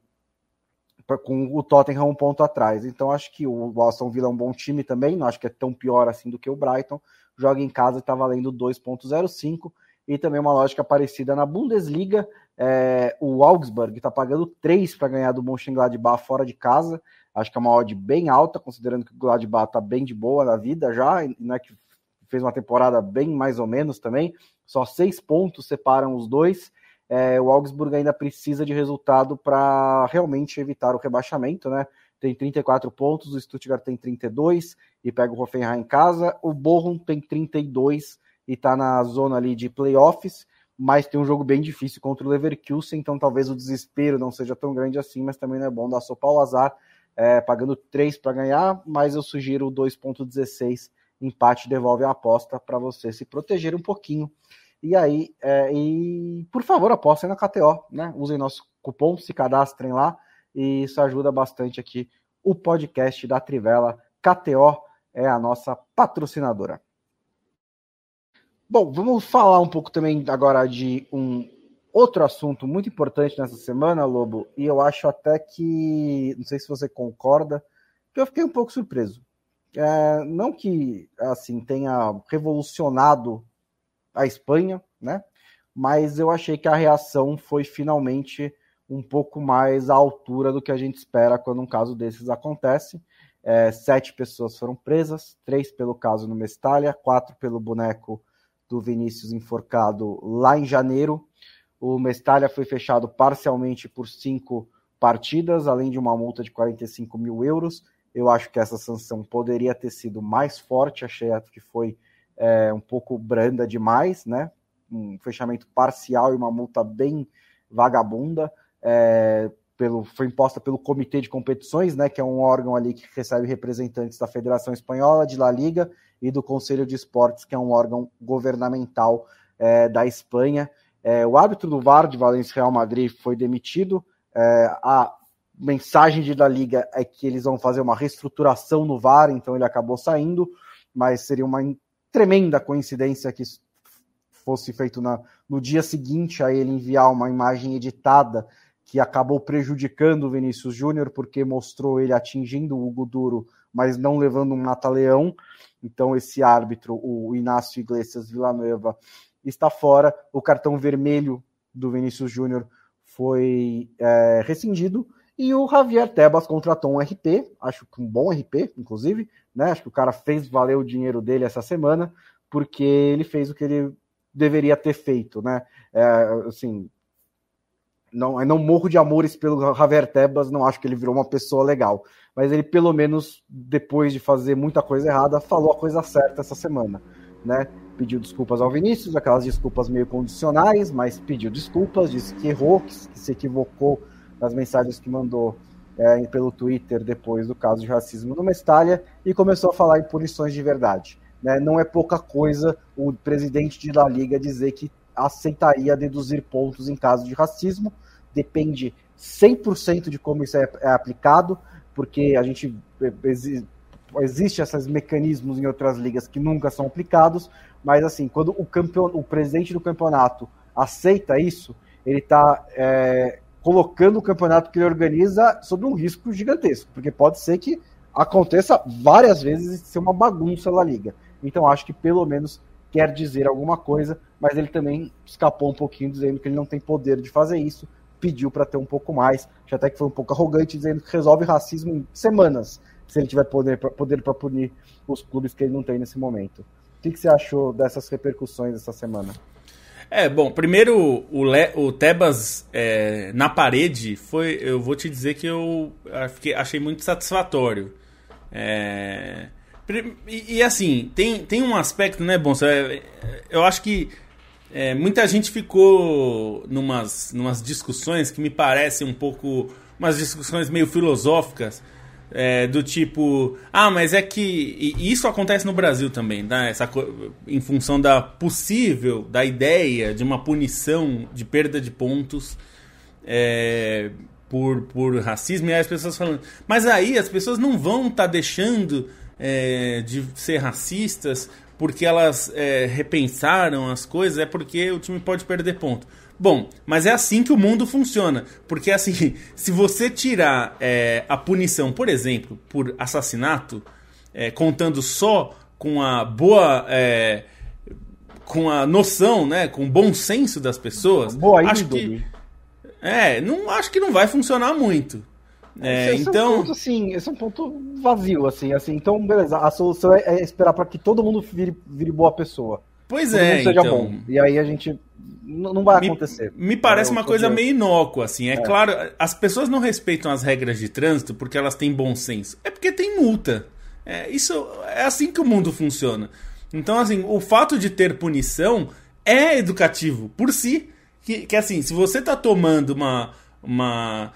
pra, com o Tottenham um ponto atrás. Então acho que o Aston Villa é um bom time também, não acho que é tão pior assim do que o Brighton. Joga em casa e está valendo 2.05 e também uma lógica parecida na Bundesliga. É, o Augsburg está pagando 3 para ganhar do Mönchengladbach fora de casa. Acho que é uma odd bem alta, considerando que o Gladbach está bem de boa na vida já, não é que fez uma temporada bem mais ou menos também. Só seis pontos separam os dois. É, o Augsburg ainda precisa de resultado para realmente evitar o rebaixamento, né? Tem 34 pontos, o Stuttgart tem 32 e pega o Hoffenheim em casa. O Bochum tem 32 e está na zona ali de playoffs, mas tem um jogo bem difícil contra o Leverkusen, então talvez o desespero não seja tão grande assim, mas também não é bom dar sopa ao azar, é, pagando 3 para ganhar, mas eu sugiro 2.16 empate devolve a aposta para você se proteger um pouquinho. E aí, é, e por favor, apostem na KTO, né? Usem nosso cupom, se cadastrem lá, e isso ajuda bastante aqui o podcast da Trivela. KTO é a nossa patrocinadora. Bom, vamos falar um pouco também agora de um outro assunto muito importante nessa semana, Lobo, e eu acho até que, não sei se você concorda, que eu fiquei um pouco surpreso. É, não que assim tenha revolucionado a Espanha, né? Mas eu achei que a reação foi finalmente um pouco mais à altura do que a gente espera quando um caso desses acontece. É, sete pessoas foram presas, três pelo caso no Mestalha, quatro pelo boneco do Vinícius enforcado lá em janeiro. O Mestalha foi fechado parcialmente por cinco partidas, além de uma multa de 45 mil euros. Eu acho que essa sanção poderia ter sido mais forte, achei que foi é, um pouco branda demais, né? Um fechamento parcial e uma multa bem vagabunda. É, pelo, foi imposta pelo Comitê de Competições, né, que é um órgão ali que recebe representantes da Federação Espanhola, de La Liga e do Conselho de Esportes, que é um órgão governamental é, da Espanha. É, o árbitro do VAR de Valência Real Madrid foi demitido. É, a mensagem de da Liga é que eles vão fazer uma reestruturação no VAR, então ele acabou saindo, mas seria uma tremenda coincidência que isso fosse feito na, no dia seguinte a ele enviar uma imagem editada que acabou prejudicando o Vinícius Júnior, porque mostrou ele atingindo o Hugo Duro, mas não levando um mata-leão. Então, esse árbitro, o Inácio Iglesias Villanueva, está fora. O cartão vermelho do Vinícius Júnior foi é, rescindido. E o Javier Tebas contratou um RP, acho que um bom RP, inclusive, né? Acho que o cara fez valer o dinheiro dele essa semana, porque ele fez o que ele deveria ter feito, né? É, assim, não, não morro de amores pelo Javier Tebas, não acho que ele virou uma pessoa legal. Mas ele, pelo menos, depois de fazer muita coisa errada, falou a coisa certa essa semana. Né? Pediu desculpas ao Vinícius, aquelas desculpas meio condicionais, mas pediu desculpas, disse que errou, que, se equivocou nas mensagens que mandou é, pelo Twitter depois do caso de racismo no Mestalha e começou a falar em punições de verdade. Né? Não é pouca coisa o presidente de La Liga dizer que aceitaria deduzir pontos em caso de racismo, depende 100% de como isso é, é, aplicado, porque a gente existe esses mecanismos em outras ligas que nunca são aplicados, mas assim, quando o, campeon, o presidente do campeonato aceita isso, ele está é, colocando o campeonato que ele organiza sob um risco gigantesco, porque pode ser que aconteça várias vezes e ser uma bagunça na liga. Então acho que pelo menos quer dizer alguma coisa, mas ele também escapou um pouquinho dizendo que ele não tem poder de fazer isso, pediu para ter um pouco mais, já até que foi um pouco arrogante dizendo que resolve racismo em semanas, se ele tiver poder para poder punir os clubes que ele não tem nesse momento. O que, que você achou dessas repercussões essa semana? É, bom, primeiro o, Le, o Tebas é, na parede foi, eu vou te dizer que eu fiquei, achei muito satisfatório. É, e, e, assim, tem, tem um aspecto, né, bom, eu acho que é, muita gente ficou numas, numas discussões que me parecem um pouco, umas discussões meio filosóficas, é, do tipo, ah, mas é que. E isso acontece no Brasil também, tá? Essa, em função da possível, da ideia de uma punição de perda de pontos é, por, por racismo, e aí as pessoas falando, mas aí as pessoas não vão estar tá deixando é, de ser racistas porque elas é, repensaram as coisas, é porque o time pode perder ponto. Bom, mas é assim que o mundo funciona. Porque assim, se você tirar é, a punição, por exemplo, por assassinato, é, contando só com a boa. É, com a noção, né? Com o bom senso das pessoas. Boa acho que É, não acho que não vai funcionar muito. É, esse, então, é um ponto, assim, esse é um ponto vazio, assim, assim. Então, beleza, a solução é, é esperar para que todo mundo vire, vire boa pessoa. Pois todo é, seja então... bom. E aí a gente não vai acontecer. Me parece uma coisa meio inócua, assim. É, é, claro, as pessoas não respeitam as regras de trânsito porque elas têm bom senso. É porque tem multa. É, isso é assim que o mundo funciona. Então, assim, o fato de ter punição é educativo por si. Que, que assim, se você tá tomando uma, uma,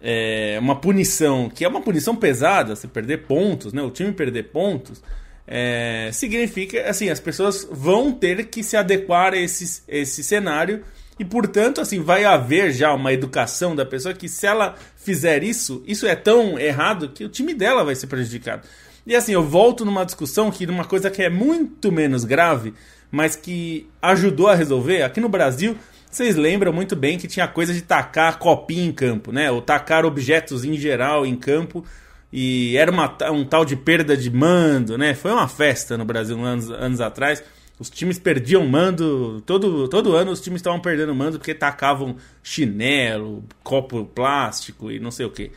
é, uma punição, que é uma punição pesada, você perder pontos, né? O time perder pontos é, significa assim as pessoas vão ter que se adequar a esse, esse cenário e portanto assim vai haver já uma educação da pessoa que se ela fizer isso isso é tão errado que o time dela vai ser prejudicado. E assim eu volto numa discussão que numa coisa que é muito menos grave mas que ajudou a resolver. Aqui no Brasil vocês lembram muito bem que tinha coisa de tacar copinha em campo né? Ou tacar objetos em geral em campo e era uma, um tal de perda de mando, né? Foi uma festa no Brasil anos, anos atrás. Os times perdiam mando, todo, todo ano os times estavam perdendo mando porque tacavam chinelo, copo plástico e não sei o que.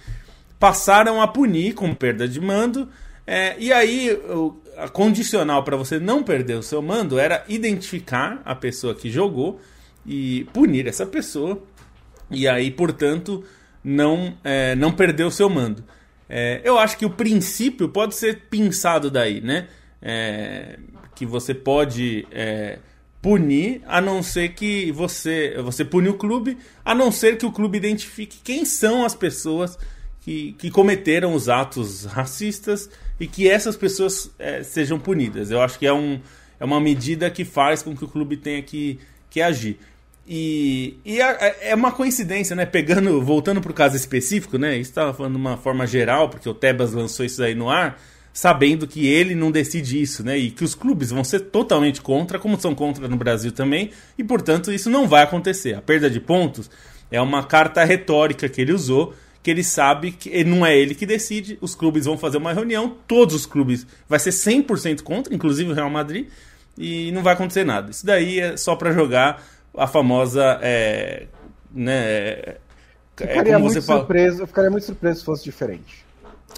Passaram a punir com perda de mando, é, e aí o, a condicional para você não perder o seu mando era identificar a pessoa que jogou e punir essa pessoa, e aí, portanto, não, é, não perder o seu mando. É, eu acho que o princípio pode ser pensado daí, né? É, que você pode é, punir, a não ser que você você pune o clube, a não ser que o clube identifique quem são as pessoas que, que cometeram os atos racistas e que essas pessoas é, sejam punidas. Eu acho que é, um, é uma medida que faz com que o clube tenha que, que agir. E, e é, é uma coincidência, né? Pegando, voltando para o caso específico, né? Estava falando de uma forma geral, porque o Tebas lançou isso aí no ar, sabendo que ele não decide isso, né? E que os clubes vão ser totalmente contra, como são contra no Brasil também, e portanto isso não vai acontecer. A perda de pontos é uma carta retórica que ele usou, que ele sabe que não é ele que decide, os clubes vão fazer uma reunião, todos os clubes vai ser 100% contra, inclusive o Real Madrid, e não vai acontecer nada. Isso daí é só para jogar a famosa. É, né, é, ficaria, muito fala... surpreso, eu ficaria muito surpreso se fosse diferente.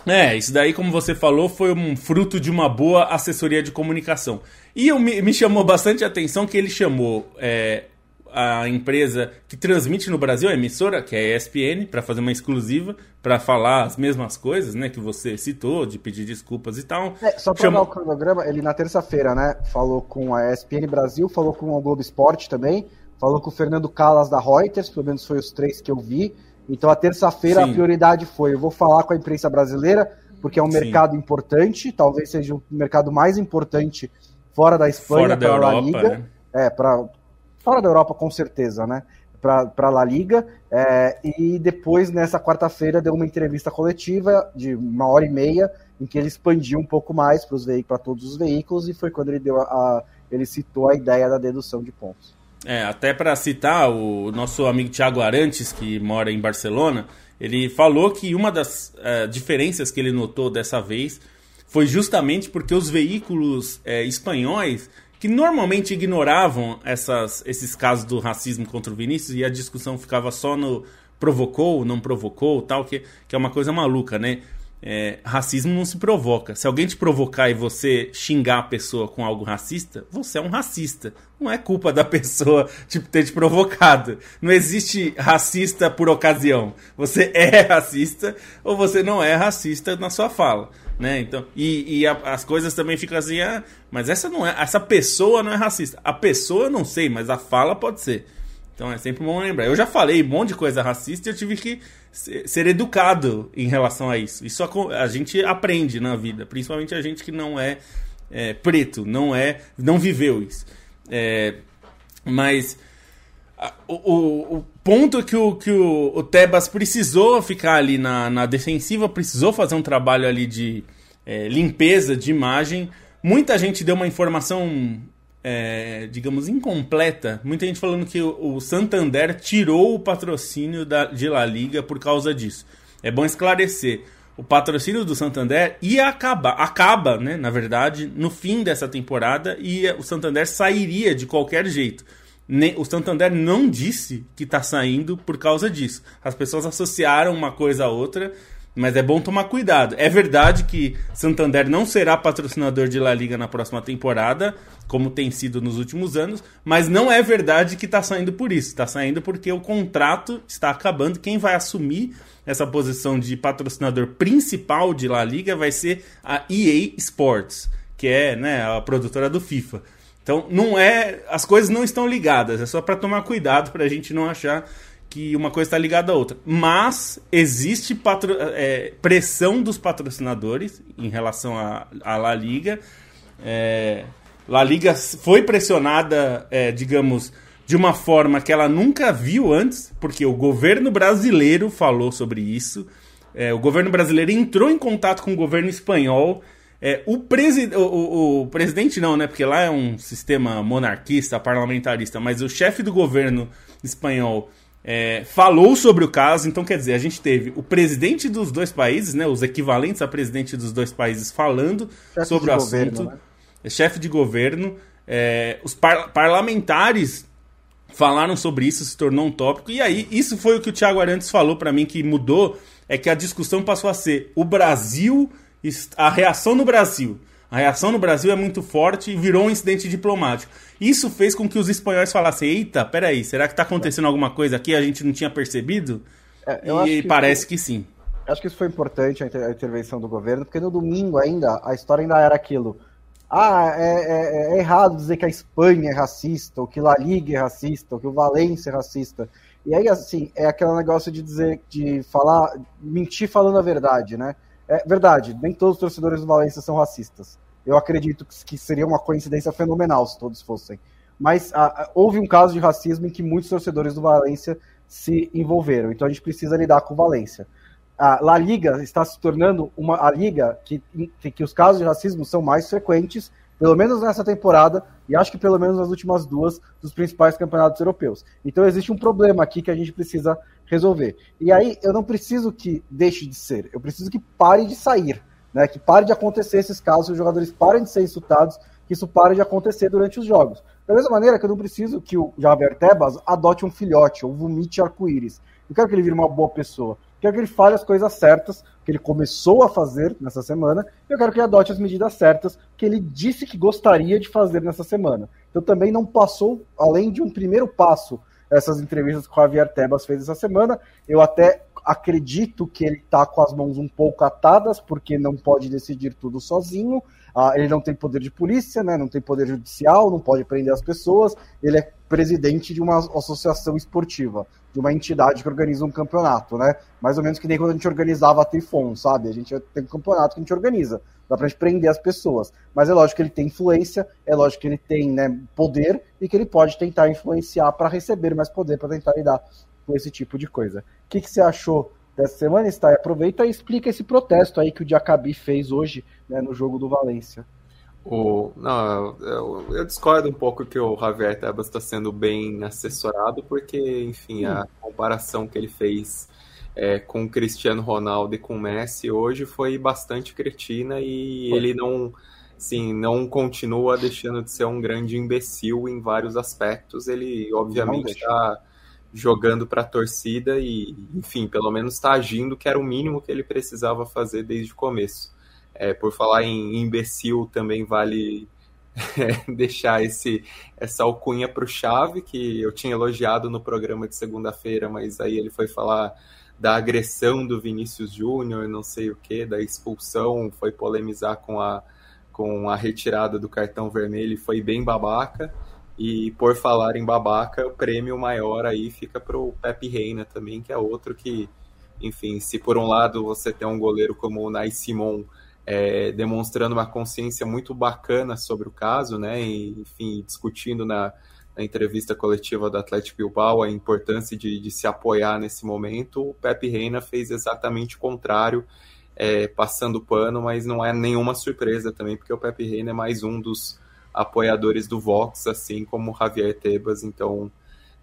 É, isso daí, como você falou, foi um fruto de uma boa assessoria de comunicação. E eu, me, me chamou bastante a atenção que ele chamou é, a empresa que transmite no Brasil, a emissora, que é a ESPN, para fazer uma exclusiva, para falar as mesmas coisas, né, que você citou, de pedir desculpas e tal. É, só para chamou... dar o cronograma, ele na terça-feira, né, falou com a ESPN Brasil, falou com o Globo Esporte também, falou com o Fernando Calas da Reuters, pelo menos foi os três que eu vi. Então a terça-feira a prioridade foi: eu vou falar com a imprensa brasileira, porque é um Sim. mercado importante, talvez seja o mercado mais importante fora da Espanha para a La Liga. Né? É, para fora da Europa com certeza, né? Para a La Liga. É, e depois, nessa quarta-feira, deu uma entrevista coletiva de uma hora e meia, em que ele expandiu um pouco mais para todos os veículos, e foi quando ele deu a, a ele citou a ideia da dedução de pontos. É, até para citar o nosso amigo Thiago Arantes, que mora em Barcelona, ele falou que uma das uh, diferenças que ele notou dessa vez foi justamente porque os veículos uh, espanhóis, que normalmente ignoravam essas, esses casos do racismo contra o Vinícius e a discussão ficava só no provocou, não provocou, tal, que, que é uma coisa maluca, né? É, racismo não se provoca. Se alguém te provocar e você xingar a pessoa com algo racista, você é um racista. Não é culpa da pessoa tipo, ter te provocado. Não existe racista por ocasião. Você é racista ou você não é racista na sua fala. Né? Então, e, e a, as coisas também ficam assim, ah, mas essa não é, essa pessoa não é racista. A pessoa eu não sei, mas a fala pode ser. Então é sempre bom lembrar. Eu já falei um monte de coisa racista e eu tive que ser educado em relação a isso. Isso a, a gente aprende na vida, principalmente a gente que não é, é preto, não é, não viveu isso. É, mas a, o, o, ponto que, o, que o, o, Tebas precisou ficar ali na, na defensiva, precisou fazer um trabalho ali de é, limpeza de imagem. Muita gente deu uma informação é, digamos, incompleta. Muita gente falando que o, Santander tirou o patrocínio da, de La Liga por causa disso. É bom esclarecer. O patrocínio do Santander ia acabar, acaba, né, na verdade, no fim dessa temporada e o Santander sairia de qualquer jeito. O Santander não disse que está saindo por causa disso. As pessoas associaram uma coisa a outra mas é bom tomar cuidado. É verdade que Santander não será patrocinador de La Liga na próxima temporada, como tem sido nos últimos anos, mas não é verdade que está saindo por isso. Está saindo porque o contrato está acabando. Quem vai assumir essa posição de patrocinador principal de La Liga vai ser a EA Sports, que é né, a produtora do FIFA. Então, não é, as coisas não estão ligadas. É só para tomar cuidado para a gente não achar que uma coisa está ligada à outra. Mas existe patro, é, pressão dos patrocinadores em relação à, La Liga. É, La Liga foi pressionada, é, digamos, de uma forma que ela nunca viu antes, porque o governo brasileiro falou sobre isso. É, o governo brasileiro entrou em contato com o governo espanhol. É, o, presi o, o, o, presidente não, né? Porque lá é um sistema monarquista, parlamentarista, mas o chefe do governo espanhol é, falou sobre o caso. Então, quer dizer, a gente teve o presidente dos dois países, né, os equivalentes a presidente dos dois países, falando chefe sobre o assunto. Governo, né? É chefe de governo. É, os par parlamentares falaram sobre isso, se tornou um tópico. E aí, isso foi o que o Thiago Arantes falou para mim que mudou. É que a discussão passou a ser o Brasil, a reação no Brasil. A reação no Brasil é muito forte e virou um incidente diplomático. Isso fez com que os espanhóis falassem: eita, peraí, será que está acontecendo alguma coisa aqui a gente não tinha percebido? É, e que parece que sim. Acho que isso foi importante, a, intervenção do governo, porque no domingo ainda, a história ainda era aquilo. Ah, é, é, é, errado dizer que a Espanha é racista, ou que La Liga é racista, ou que o Valência é racista. E aí, assim, é aquele negócio de dizer, de falar, mentir falando a verdade, né? É verdade, nem todos os torcedores do Valência são racistas. Eu acredito que seria uma coincidência fenomenal se todos fossem. Mas a, a, houve um caso de racismo em que muitos torcedores do Valência se envolveram. Então a gente precisa lidar com o Valência. A La Liga está se tornando uma a liga que, que, que os casos de racismo são mais frequentes pelo menos nessa temporada, e acho que pelo menos nas últimas duas dos principais campeonatos europeus. Então existe um problema aqui que a gente precisa resolver. E aí eu não preciso que deixe de ser, eu preciso que pare de sair, né? Que pare de acontecer esses casos, os jogadores parem de ser insultados, que isso pare de acontecer durante os jogos. Da mesma maneira que eu não preciso que o Javier Tebas adote um filhote ou vomite arco-íris. Eu quero que ele vire uma boa pessoa. Quero que ele fale as coisas certas que ele começou a fazer nessa semana. E eu quero que ele adote as medidas certas que ele disse que gostaria de fazer nessa semana. Então também não passou, além de um primeiro passo, essas entrevistas que o Javier Tebas fez essa semana. Eu até acredito que ele está com as mãos um pouco atadas, porque não pode decidir tudo sozinho. Ah, ele não tem poder de polícia, né, não tem poder judicial, não pode prender as pessoas. Ele é presidente de uma associação esportiva de uma entidade que organiza um campeonato, né? Mais ou menos que nem quando a gente organizava a Trifon, sabe? A gente tem um campeonato que a gente organiza, dá pra gente prender as pessoas. Mas é lógico que ele tem influência, é lógico que ele tem né, poder e que ele pode tentar influenciar para receber mais poder, para tentar lidar com esse tipo de coisa. O que, que você achou dessa semana, está? Aproveita e explica esse protesto aí que o Diacabi fez hoje né, no jogo do Valência. O, não, eu, eu, discordo um pouco que o Javier Tebas está sendo bem assessorado, porque, enfim, a hum. comparação que ele fez é, com o Cristiano Ronaldo e com o Messi hoje foi bastante cretina e foi. ele não, sim, não continua deixando de ser um grande imbecil em vários aspectos. Ele, obviamente, está jogando para a torcida e, enfim, pelo menos está agindo, que era o mínimo que ele precisava fazer desde o começo. É, por falar em imbecil, também vale é, deixar esse, essa alcunha para o Chave, que eu tinha elogiado no programa de segunda-feira, mas aí ele foi falar da agressão do Vinícius Júnior, não sei o que, da expulsão, foi polemizar com a, com a retirada do cartão vermelho foi bem babaca. E por falar em babaca, o prêmio maior aí fica para o Pepe Reina também, que é outro que, enfim, se por um lado você tem um goleiro como o Nai Simon é, demonstrando uma consciência muito bacana sobre o caso, né? E, enfim, discutindo na, na, entrevista coletiva do Atlético Bilbao a importância de, de, se apoiar nesse momento. O Pepe Reina fez exatamente o contrário, é, passando pano, mas não é nenhuma surpresa também, porque o Pepe Reina é mais um dos apoiadores do Vox, assim como o Javier Tebas, então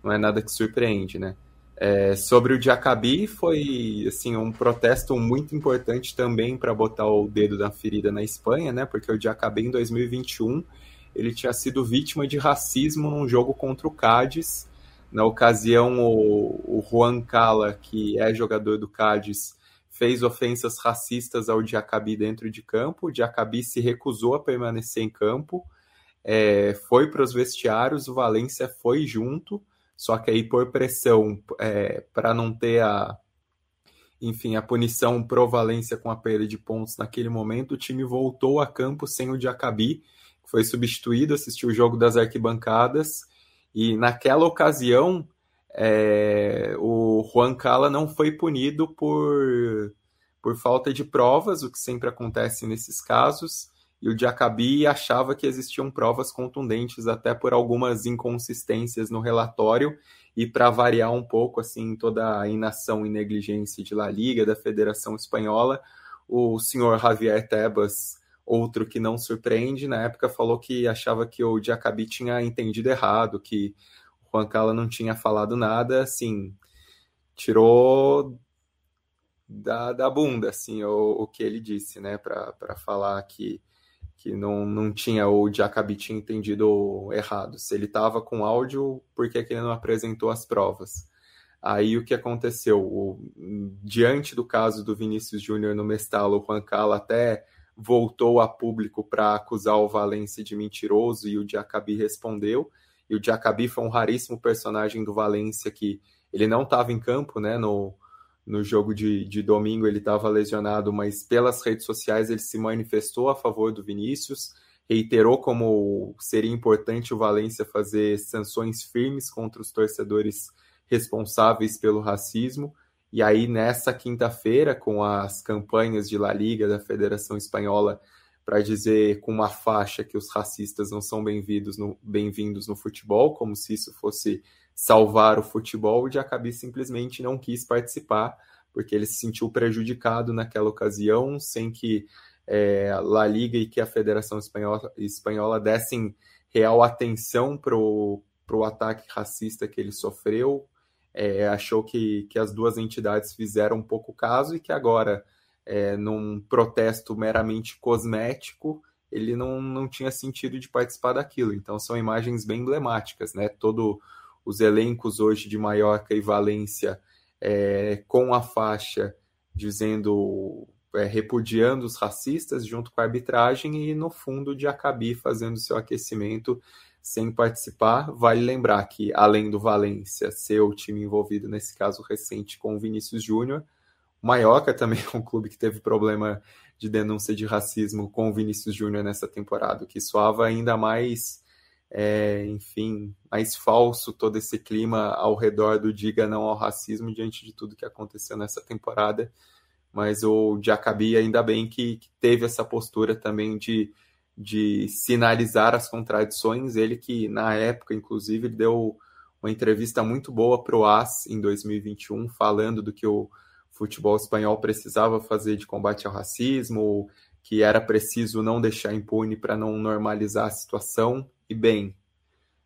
não é nada que surpreende, né? É, sobre o Diacabi, foi assim um protesto muito importante também para botar o dedo na ferida na Espanha, né? Porque o Diacabi em 2021 ele tinha sido vítima de racismo num jogo contra o Cádiz. Na ocasião, o, o Juan Cala, que é jogador do Cádiz, fez ofensas racistas ao Diacabi dentro de campo. O Diacabi se recusou a permanecer em campo, é, foi para os vestiários, o Valência foi junto só que aí, por pressão, é, para não ter a, enfim, a punição provalência com a perda de pontos naquele momento, o time voltou a campo sem o Diacabi, que foi substituído, assistiu o jogo das arquibancadas, e naquela ocasião é, o Juan Cala não foi punido por, por falta de provas, o que sempre acontece nesses casos, e o Jacabi achava que existiam provas contundentes até por algumas inconsistências no relatório. E para variar um pouco assim toda a inação e negligência de La Liga, da Federação Espanhola, o senhor Javier Tebas, outro que não surpreende, na época falou que achava que o Jacabi tinha entendido errado, que o Juan Cala não tinha falado nada, assim, tirou da, da bunda, assim, o, o que ele disse, né, para falar que que não, não tinha, ou o Jacabi tinha entendido errado. Se ele estava com áudio, por que, ele não apresentou as provas? Aí o que aconteceu? O, diante do caso do Vinícius Júnior no Mestalo, o Juan Cala até voltou a público para acusar o Valência de mentiroso e o Jacabi respondeu. E o Jacabi foi um raríssimo personagem do Valência que ele não estava em campo né, no, no jogo de, de domingo ele estava lesionado, mas pelas redes sociais ele se manifestou a favor do Vinícius, reiterou como seria importante o Valência fazer sanções firmes contra os torcedores responsáveis pelo racismo. E aí, nessa quinta-feira, com as campanhas de La Liga, da Federação Espanhola, para dizer com uma faixa que os racistas não são bem-vindos no, bem no futebol, como se isso fosse salvar o futebol, o Jacabi simplesmente não quis participar, porque ele se sentiu prejudicado naquela ocasião, sem que é, La Liga e que a Federação Espanhola, Espanhola dessem real atenção para o ataque racista que ele sofreu. É, achou que, que as duas entidades fizeram um pouco caso e que agora, é, num protesto meramente cosmético, ele não, não tinha sentido de participar daquilo. Então, são imagens bem emblemáticas, né? Todo os elencos hoje de Maiorca e Valência é, com a faixa dizendo é, repudiando os racistas junto com a arbitragem e no fundo de Acabi fazendo seu aquecimento sem participar. Vale lembrar que além do Valência ser o time envolvido nesse caso recente com o Vinícius Júnior, Maiorca também é um clube que teve problema de denúncia de racismo com o Vinícius Júnior nessa temporada, que soava ainda mais é, enfim, mais falso todo esse clima ao redor do diga não ao racismo diante de tudo que aconteceu nessa temporada. Mas o Jacabi, ainda bem que, que teve essa postura também de, de sinalizar as contradições. Ele que, na época, inclusive, deu uma entrevista muito boa para o AS em 2021, falando do que o futebol espanhol precisava fazer de combate ao racismo, que era preciso não deixar impune para não normalizar a situação, e bem,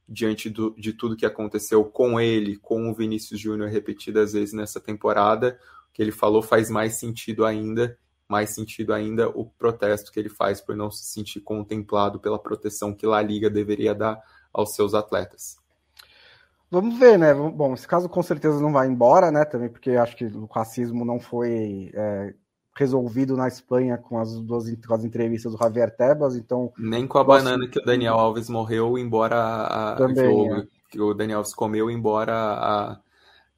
diante do, de tudo que aconteceu com ele, com o Vinícius Júnior repetidas vezes nessa temporada, o que ele falou faz mais sentido ainda, mais sentido ainda o protesto que ele faz por não se sentir contemplado pela proteção que a Liga deveria dar aos seus atletas. Vamos ver, né? Bom, esse caso com certeza não vai embora, né? Também porque acho que o racismo não foi é, resolvido na Espanha com as duas com as entrevistas do Javier Tebas, então nem com a banana que o Daniel Alves morreu, embora a, Também, é. que o Daniel Alves comeu, embora a,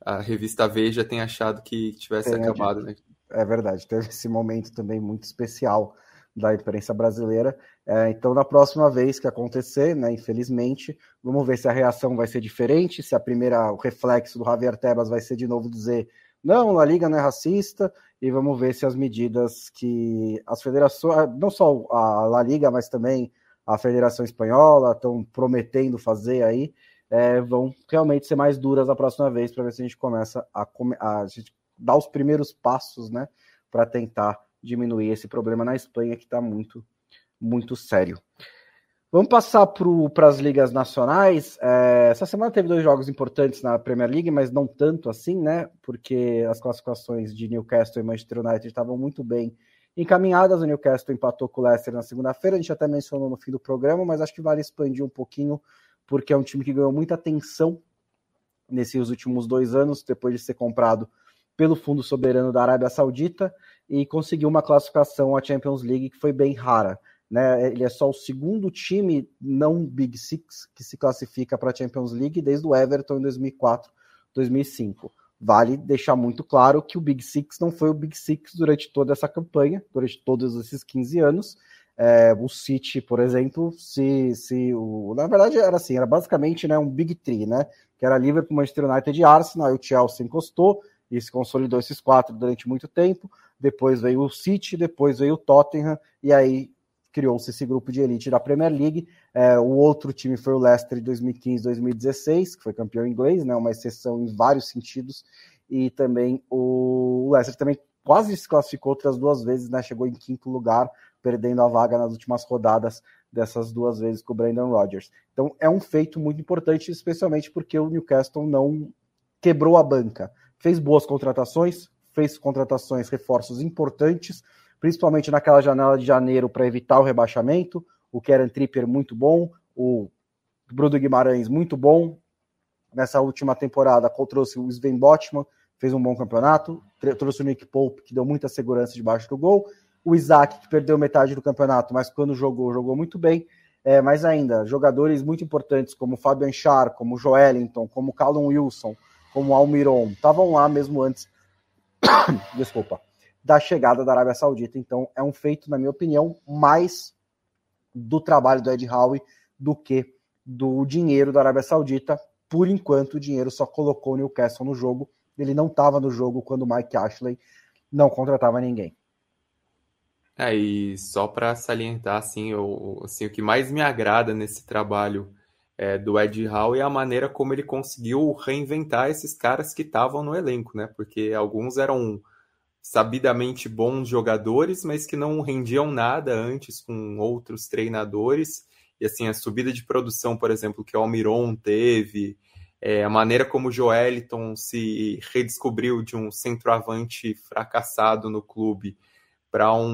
a revista Veja tenha achado que tivesse Tem acabado, né? É verdade, teve esse momento também muito especial da imprensa brasileira. É, então, na próxima vez que acontecer, né, infelizmente, vamos ver se a reação vai ser diferente, se a primeira, o reflexo do Javier Tebas vai ser de novo dizer não, a Liga não é racista, e vamos ver se as medidas que as federações, não só a La Liga, mas também a Federação Espanhola estão prometendo fazer aí, é, vão realmente ser mais duras a próxima vez para ver se a gente começa a, a, a gente dar os primeiros passos, né, para tentar diminuir esse problema na Espanha que está muito, muito sério. Vamos passar para as ligas nacionais. É, essa semana teve dois jogos importantes na Premier League, mas não tanto assim, né? Porque as classificações de Newcastle e Manchester United estavam muito bem encaminhadas. O Newcastle empatou com o Leicester na segunda-feira. A gente até mencionou no fim do programa, mas acho que vale expandir um pouquinho, porque é um time que ganhou muita atenção nesses últimos dois anos, depois de ser comprado pelo Fundo Soberano da Arábia Saudita e conseguiu uma classificação à Champions League que foi bem rara. Né? Ele é só o segundo time não Big Six que se classifica para a Champions League desde o Everton em 2004, 2005. Vale deixar muito claro que o Big Six não foi o Big Six durante toda essa campanha, durante todos esses 15 anos. É, o City, por exemplo, se, se o, na verdade era assim, era basicamente né, um Big Three, né? Que era Liverpool, Manchester United e Arsenal, aí o Chelsea encostou e se consolidou esses quatro durante muito tempo. Depois veio o City, depois veio o Tottenham, e aí criou-se esse grupo de elite da Premier League. É, o outro time foi o Leicester de 2015-2016, que foi campeão inglês, né, uma exceção em vários sentidos. E também o Leicester também quase se classificou outras duas vezes, né, chegou em quinto lugar, perdendo a vaga nas últimas rodadas dessas duas vezes com o Brandon Rodgers. Então é um feito muito importante, especialmente porque o Newcastle não quebrou a banca. Fez boas contratações, fez contratações, reforços importantes, principalmente naquela janela de janeiro para evitar o rebaixamento. O Karen Tripper muito bom, o Bruno Guimarães muito bom. Nessa última temporada trouxe o Sven Botman, fez um bom campeonato, trouxe o Nick Pope, que deu muita segurança debaixo do gol. O Isaac, que perdeu metade do campeonato, mas quando jogou, jogou muito bem. É, mas ainda, jogadores muito importantes como o Fabian Char, como o Joelinton, como o Callum Wilson, como o Almiron, estavam lá mesmo antes. Desculpa da chegada da Arábia Saudita. Então, é um feito, na minha opinião, mais do trabalho do Ed Howe do que do dinheiro da Arábia Saudita. Por enquanto, o dinheiro só colocou o Newcastle no jogo. Ele não estava no jogo quando o Mike Ashley não contratava ninguém. É, e só para salientar, assim, o, assim, o que mais me agrada nesse trabalho é, do Ed Howe é a maneira como ele conseguiu reinventar esses caras que estavam no elenco, né? Porque alguns eram sabidamente bons jogadores, mas que não rendiam nada antes com outros treinadores. E assim, a subida de produção, por exemplo, que o Almiron teve, é, a maneira como o Joeliton se redescobriu de um centroavante fracassado no clube para um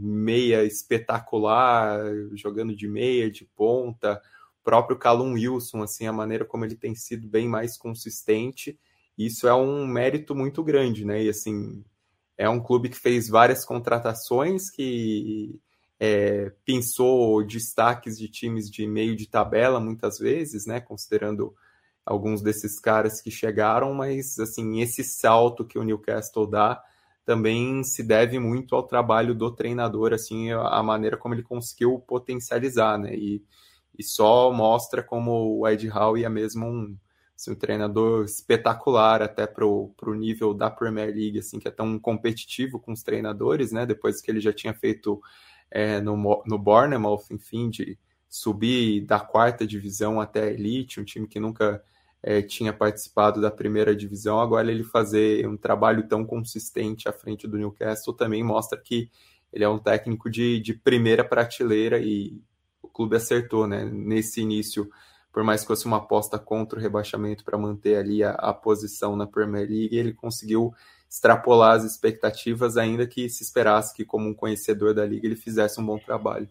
meia espetacular, jogando de meia, de ponta, o próprio Calum Wilson, assim, a maneira como ele tem sido bem mais consistente, isso é um mérito muito grande, né? E assim, é um clube que fez várias contratações, que é, pensou destaques de times de meio de tabela muitas vezes, né? Considerando alguns desses caras que chegaram, mas assim esse salto que o Newcastle dá também se deve muito ao trabalho do treinador, assim a maneira como ele conseguiu potencializar, né? E, e só mostra como o Ed Howe é mesmo um um treinador espetacular até para o nível da Premier League, assim, que é tão competitivo com os treinadores, né? Depois que ele já tinha feito é, no, no Bournemouth, enfim, de subir da quarta divisão até a elite, um time que nunca é, tinha participado da primeira divisão, agora ele fazer um trabalho tão consistente à frente do Newcastle também mostra que ele é um técnico de, de primeira prateleira e o clube acertou, né? Nesse início, por mais que fosse uma aposta contra o rebaixamento para manter ali a, a posição na Premier League, ele conseguiu extrapolar as expectativas, ainda que se esperasse que, como um conhecedor da liga, ele fizesse um bom trabalho.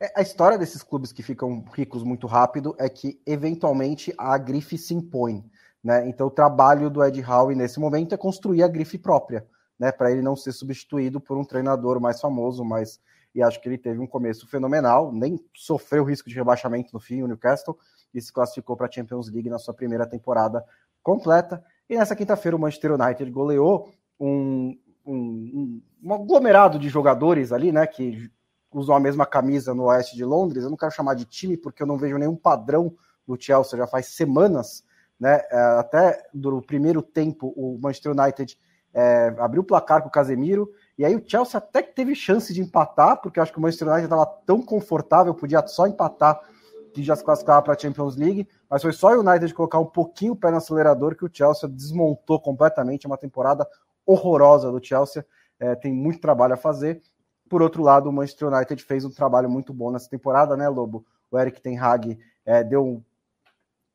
É, a história desses clubes que ficam ricos muito rápido é que, eventualmente, a grife se impõe. Né? Então, o trabalho do Ed Howe nesse momento é construir a grife própria, né? para ele não ser substituído por um treinador mais famoso, mais. E acho que ele teve um começo fenomenal, nem sofreu risco de rebaixamento no fim, o Newcastle, e se classificou para a Champions League na sua primeira temporada completa. E nessa quinta-feira o Manchester United goleou um, um, um, aglomerado de jogadores ali, né? Que usam a mesma camisa no oeste de Londres. Eu não quero chamar de time porque eu não vejo nenhum padrão no Chelsea já faz semanas, né? É, até do primeiro tempo o Manchester United é, abriu o placar com o Casemiro e aí o Chelsea até que teve chance de empatar, porque eu acho que o Manchester United estava tão confortável, podia só empatar que já se classificava para a Champions League, mas foi só o United colocar um pouquinho o pé no acelerador que o Chelsea desmontou completamente. É uma temporada horrorosa do Chelsea, é, tem muito trabalho a fazer. Por outro lado, o Manchester United fez um trabalho muito bom nessa temporada, né, Lobo? O Eric Ten Hag é, deu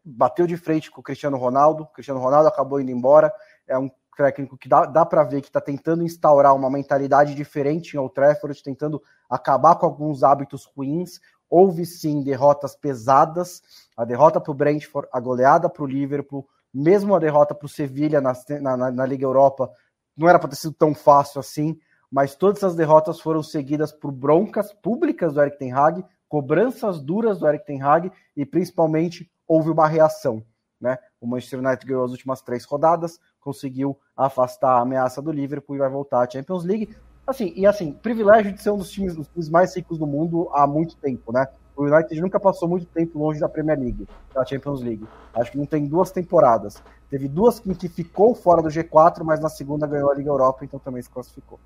bateu de frente com o Cristiano Ronaldo. O Cristiano Ronaldo acabou indo embora. É um técnico que dá, dá para ver que está tentando instaurar uma mentalidade diferente em Old Trafford, tentando acabar com alguns hábitos ruins. Houve sim derrotas pesadas, a derrota para o Brentford, a goleada para o Liverpool, mesmo a derrota para o Sevilha na, na, na, Liga Europa, não era para ter sido tão fácil assim, mas todas as derrotas foram seguidas por broncas públicas do Eric Ten Hag, cobranças duras do Eric Ten Hag e principalmente houve uma reação. Né? O Manchester United ganhou as últimas três rodadas, conseguiu afastar a ameaça do Liverpool e vai voltar à Champions League. Assim, e assim, privilégio de ser um dos times, dos times mais ricos do mundo há muito tempo, né? O United nunca passou muito tempo longe da Premier League, da Champions League. Acho que não tem duas temporadas. Teve duas em que ficou fora do G4, mas na segunda ganhou a Liga Europa, então também se classificou.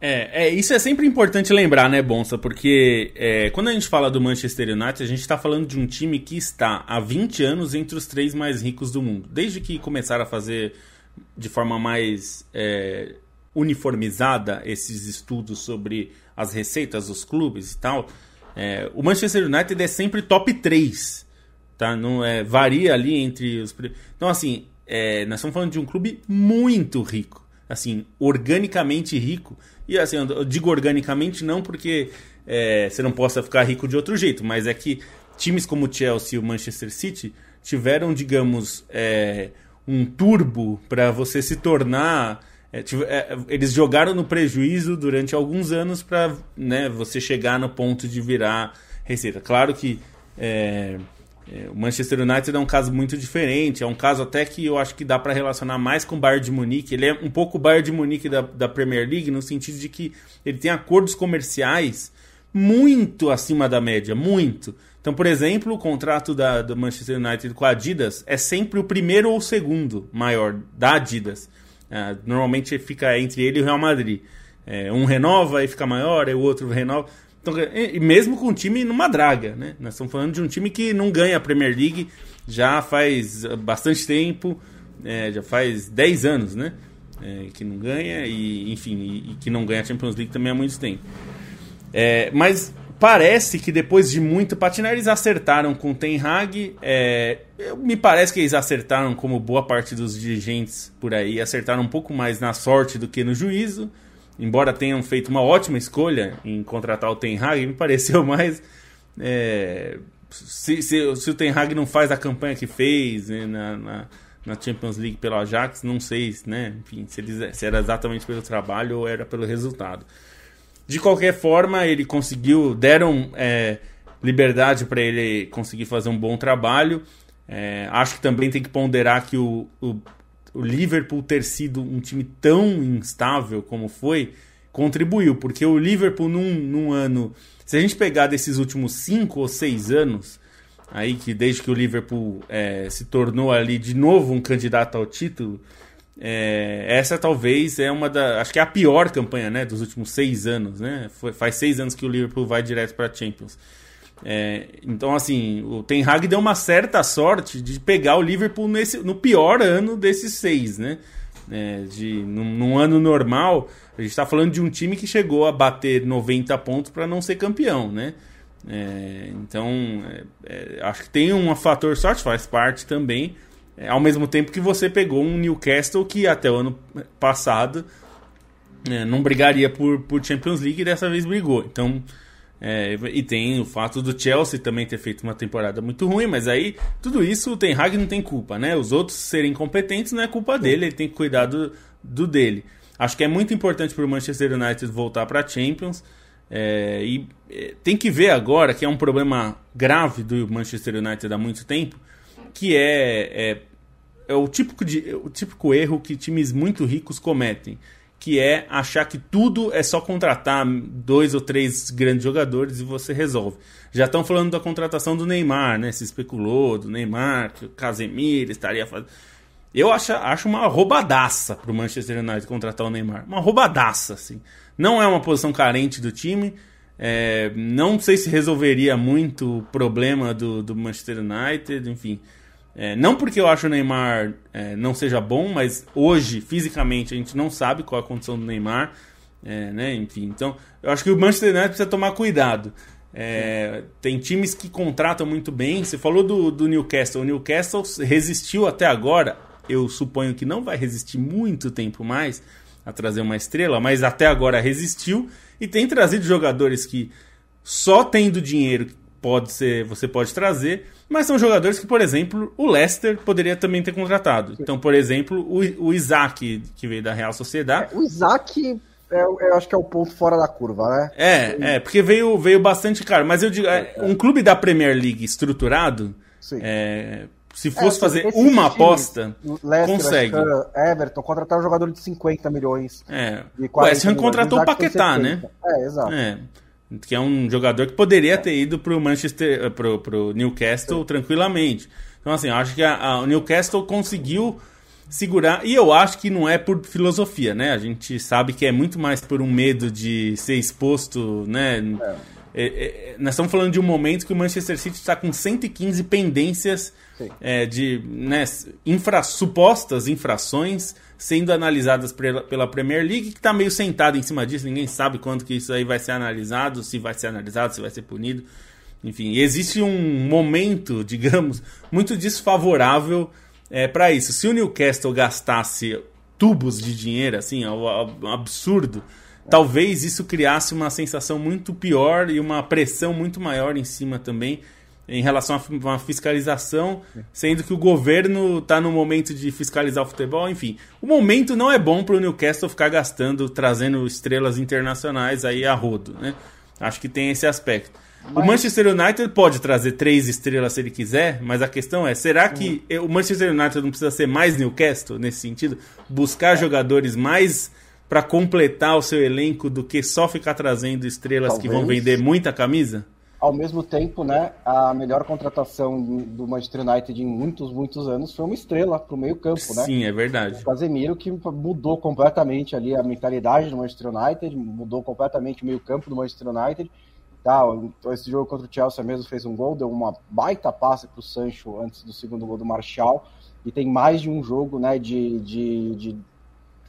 É, é, isso é sempre importante lembrar, né, Bonsa? Porque é, quando a gente fala do Manchester United, a gente está falando de um time que está há 20 anos entre os três mais ricos do mundo. Desde que começaram a fazer de forma mais é, uniformizada esses estudos sobre as receitas dos clubes e tal, é, o Manchester United é sempre top 3. Tá? Não é, varia ali entre os. Então, assim, é, nós estamos falando de um clube muito rico. Assim, organicamente rico. E assim, eu digo organicamente não porque é, você não possa ficar rico de outro jeito, mas é que times como o Chelsea e o Manchester City tiveram, digamos, é, um turbo para você se tornar é, é, eles jogaram no prejuízo durante alguns anos para né, você chegar no ponto de virar receita. Claro que é, é, o Manchester United é um caso muito diferente, é um caso até que eu acho que dá para relacionar mais com o Bayern de Munique. Ele é um pouco o Bayern de Munique da, da Premier League, no sentido de que ele tem acordos comerciais muito acima da média, muito. Então, por exemplo, o contrato da, do Manchester United com a Adidas é sempre o primeiro ou o segundo maior da Adidas. É, normalmente fica entre ele e o Real Madrid. É, um renova e fica maior, e o outro renova. Então, e mesmo com o time numa draga, né? Nós estamos falando de um time que não ganha a Premier League já faz bastante tempo, é, já faz 10 anos, né? É, que não ganha e, enfim, e, e, que não ganha a Champions League também há muito tempo. É, mas Parece que depois de muito patinar, eles acertaram com o Ten Hag. É, me parece que eles acertaram, como boa parte dos dirigentes por aí, acertaram um pouco mais na sorte do que no juízo. Embora tenham feito uma ótima escolha em contratar o Ten Hag, me pareceu mais. É, se, se, se, o Ten Hag não faz a campanha que fez né, na, na, na, Champions League pelo Ajax, não sei né, enfim, se, eles, se era exatamente pelo trabalho ou era pelo resultado. De qualquer forma, ele conseguiu, deram é, liberdade para ele conseguir fazer um bom trabalho. É, acho que também tem que ponderar que o, o, o, Liverpool ter sido um time tão instável como foi contribuiu, porque o Liverpool num, num ano, se a gente pegar desses últimos cinco ou seis anos, aí que desde que o Liverpool é, se tornou ali de novo um candidato ao título, é, essa talvez é uma da. Acho que é a pior campanha né, dos últimos seis anos. Né? Foi, faz seis anos que o Liverpool vai direto para a Champions. É, então, assim, o Ten Hag deu uma certa sorte de pegar o Liverpool nesse, no pior ano desses seis, né? É, de, num, num, ano normal, a gente está falando de um time que chegou a bater 90 pontos para não ser campeão, né? É, então, é, é, acho que tem um fator sorte, faz parte também. É, ao mesmo tempo que você pegou um Newcastle que até o ano passado é, não brigaria por, por Champions League e dessa vez brigou. Então, é, e tem o fato do Chelsea também ter feito uma temporada muito ruim, mas aí tudo isso o Ten Hag não tem culpa, né? Os outros serem competentes não é culpa dele, ele tem que cuidar do, do dele. Acho que é muito importante para o Manchester United voltar para Champions. É, e é, tem que ver agora que é um problema grave do Manchester United há muito tempo, que é, é, é o, típico de, o típico erro que times muito ricos cometem que é achar que tudo é só contratar dois ou três grandes jogadores e você resolve. Já estão falando da contratação do Neymar, né? Se especulou do Neymar, que o Casemiro estaria fazendo. Eu acho, acho uma roubadaça pro Manchester United contratar o Neymar. Uma roubadaça, assim. Não é uma posição carente do time. É, não sei se resolveria muito o problema do, do Manchester United, enfim. É, não porque eu acho o Neymar é, não seja bom, mas hoje, fisicamente, a gente não sabe qual é a condição do Neymar. É, né? Enfim, então eu acho que o Manchester United precisa tomar cuidado. É, tem times que contratam muito bem. Você falou do, do Newcastle. O Newcastle resistiu até agora. Eu suponho que não vai resistir muito tempo mais a trazer uma estrela, mas até agora resistiu e tem trazido jogadores que só tendo dinheiro pode ser, você pode trazer, mas são jogadores que, por exemplo, o Leicester poderia também ter contratado. Então, por exemplo, o, o Isaac, que veio da Real Sociedade. É, o Isaac, é, eu acho que é o ponto fora da curva, né? É, é porque veio, veio bastante caro. Mas eu digo, é, um clube da Premier League estruturado, é, se fosse é, fazer uma aposta, Leicester, consegue. Everton contratar um jogador de 50 milhões. É. O West Ham contratou o Paquetá, né? É, exato. Que é um jogador que poderia ter ido para o Manchester, pro, pro Newcastle tranquilamente. Então assim, eu acho que a, a, o Newcastle conseguiu segurar e eu acho que não é por filosofia, né? A gente sabe que é muito mais por um medo de ser exposto, né? É. É, é, nós estamos falando de um momento que o Manchester City está com 115 pendências é, de né, infra, supostas infrações sendo analisadas pela, pela Premier League, que está meio sentado em cima disso, ninguém sabe quando que isso aí vai ser analisado, se vai ser analisado, se vai ser punido. Enfim, existe um momento, digamos, muito desfavorável é, para isso. Se o Newcastle gastasse tubos de dinheiro, assim, absurdo, talvez isso criasse uma sensação muito pior e uma pressão muito maior em cima também em relação a uma fiscalização, sendo que o governo está no momento de fiscalizar o futebol, enfim. O momento não é bom para o Newcastle ficar gastando, trazendo estrelas internacionais aí a rodo, né? Acho que tem esse aspecto. Mas... O Manchester United pode trazer três estrelas se ele quiser, mas a questão é: será que uhum. o Manchester United não precisa ser mais Newcastle nesse sentido? Buscar jogadores mais para completar o seu elenco do que só ficar trazendo estrelas Talvez. que vão vender muita camisa? ao mesmo tempo, né, a melhor contratação do Manchester United em muitos, muitos anos foi uma estrela para o meio campo, né? Sim, é verdade. O Casemiro que mudou completamente ali a mentalidade do Manchester United, mudou completamente o meio campo do Manchester United. Tá, esse jogo contra o Chelsea mesmo fez um gol, deu uma baita passe para o Sancho antes do segundo gol do Martial. E tem mais de um jogo, né, de, de, de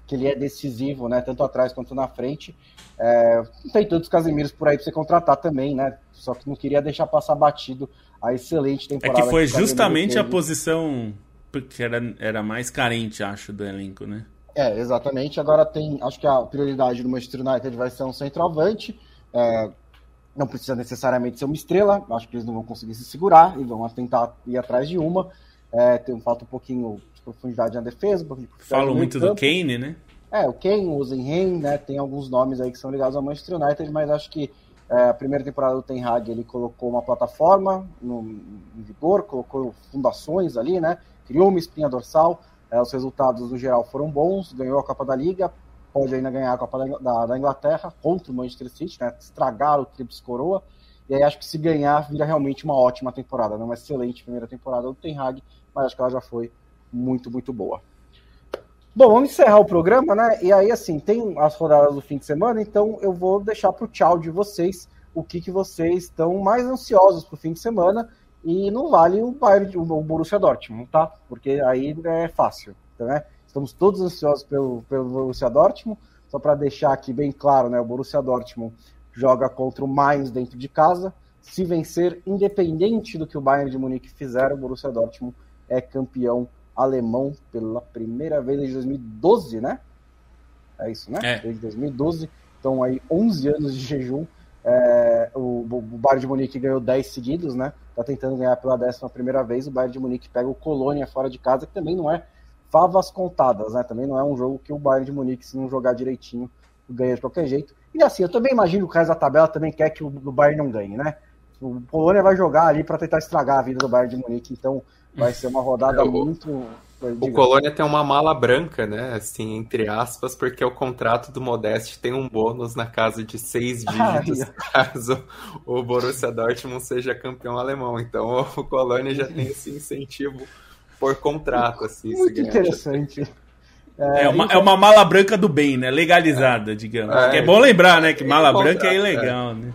que ele é decisivo, né, tanto atrás quanto na frente. É, não tem tantos Casemiros por aí para você contratar também, né? Só que não queria deixar passar batido a excelente temporada. É que foi que justamente a posição que era, era mais carente, acho, do elenco, né? É, exatamente. Agora tem, acho que a prioridade do Manchester United vai ser um centroavante. É, não precisa necessariamente ser uma estrela. Acho que eles não vão conseguir se segurar e vão tentar ir atrás de uma. É, tem, falta um pouquinho profundidade na defesa. Falam muito campo. do Kane, né? É, o Kane, o Zenhen, né? Tem alguns nomes aí que são ligados ao Manchester United, mas acho que é, a primeira temporada do Ten Hag ele colocou uma plataforma no, em vigor, colocou fundações ali, né? Criou uma espinha dorsal. É, os resultados no geral foram bons, ganhou a Copa da Liga, pode ainda ganhar a Copa da, da, da Inglaterra contra o Manchester City, né? Estragar o Trips Coroa. E aí acho que se ganhar vira realmente uma ótima temporada, né? uma excelente primeira temporada do Ten Hag, mas acho que ela já foi muito, muito boa. Bom, vamos encerrar o programa, né? E aí, assim, tem as rodadas do fim de semana, então eu vou deixar para o tchau de vocês o que, que vocês estão mais ansiosos para o fim de semana. E não vale o Bayern, o Borussia Dortmund, tá? Porque aí é fácil, né? Estamos todos ansiosos pelo, pelo Borussia Dortmund. Só para deixar aqui bem claro, né, o Borussia Dortmund joga contra o Mainz dentro de casa. Se vencer, independente do que o Bayern de Munique fizer, o Borussia Dortmund é campeão alemão pela primeira vez desde 2012, né? É isso, né? É. Desde 2012. Então aí 11 anos de jejum. É, o, o Bayern de Munique ganhou 10 seguidos, né? Tá tentando ganhar pela décima primeira vez. O Bayern de Munique pega o Colônia fora de casa, que também não é favas contadas, né? Também não é um jogo que o Bayern de Munique, se não jogar direitinho, ganha de qualquer jeito. E assim, eu também imagino que o resto da tabela também quer que o, o Bayern não ganhe, né? O Polônia vai jogar ali para tentar estragar a vida do Bayern de Munique, então vai ser uma rodada é, muito. O Colônia tem uma mala branca, né? Assim, entre aspas, porque o contrato do Modeste tem um bônus na casa de seis dígitos caso o Borussia Dortmund seja campeão alemão. Então o Colônia já tem esse incentivo por contrato, assim. Muito interessante. É, é, uma, é uma mala branca do bem, né? Legalizada, é. digamos. É, é bom lembrar, né? Que mala branca é ilegal, é. né?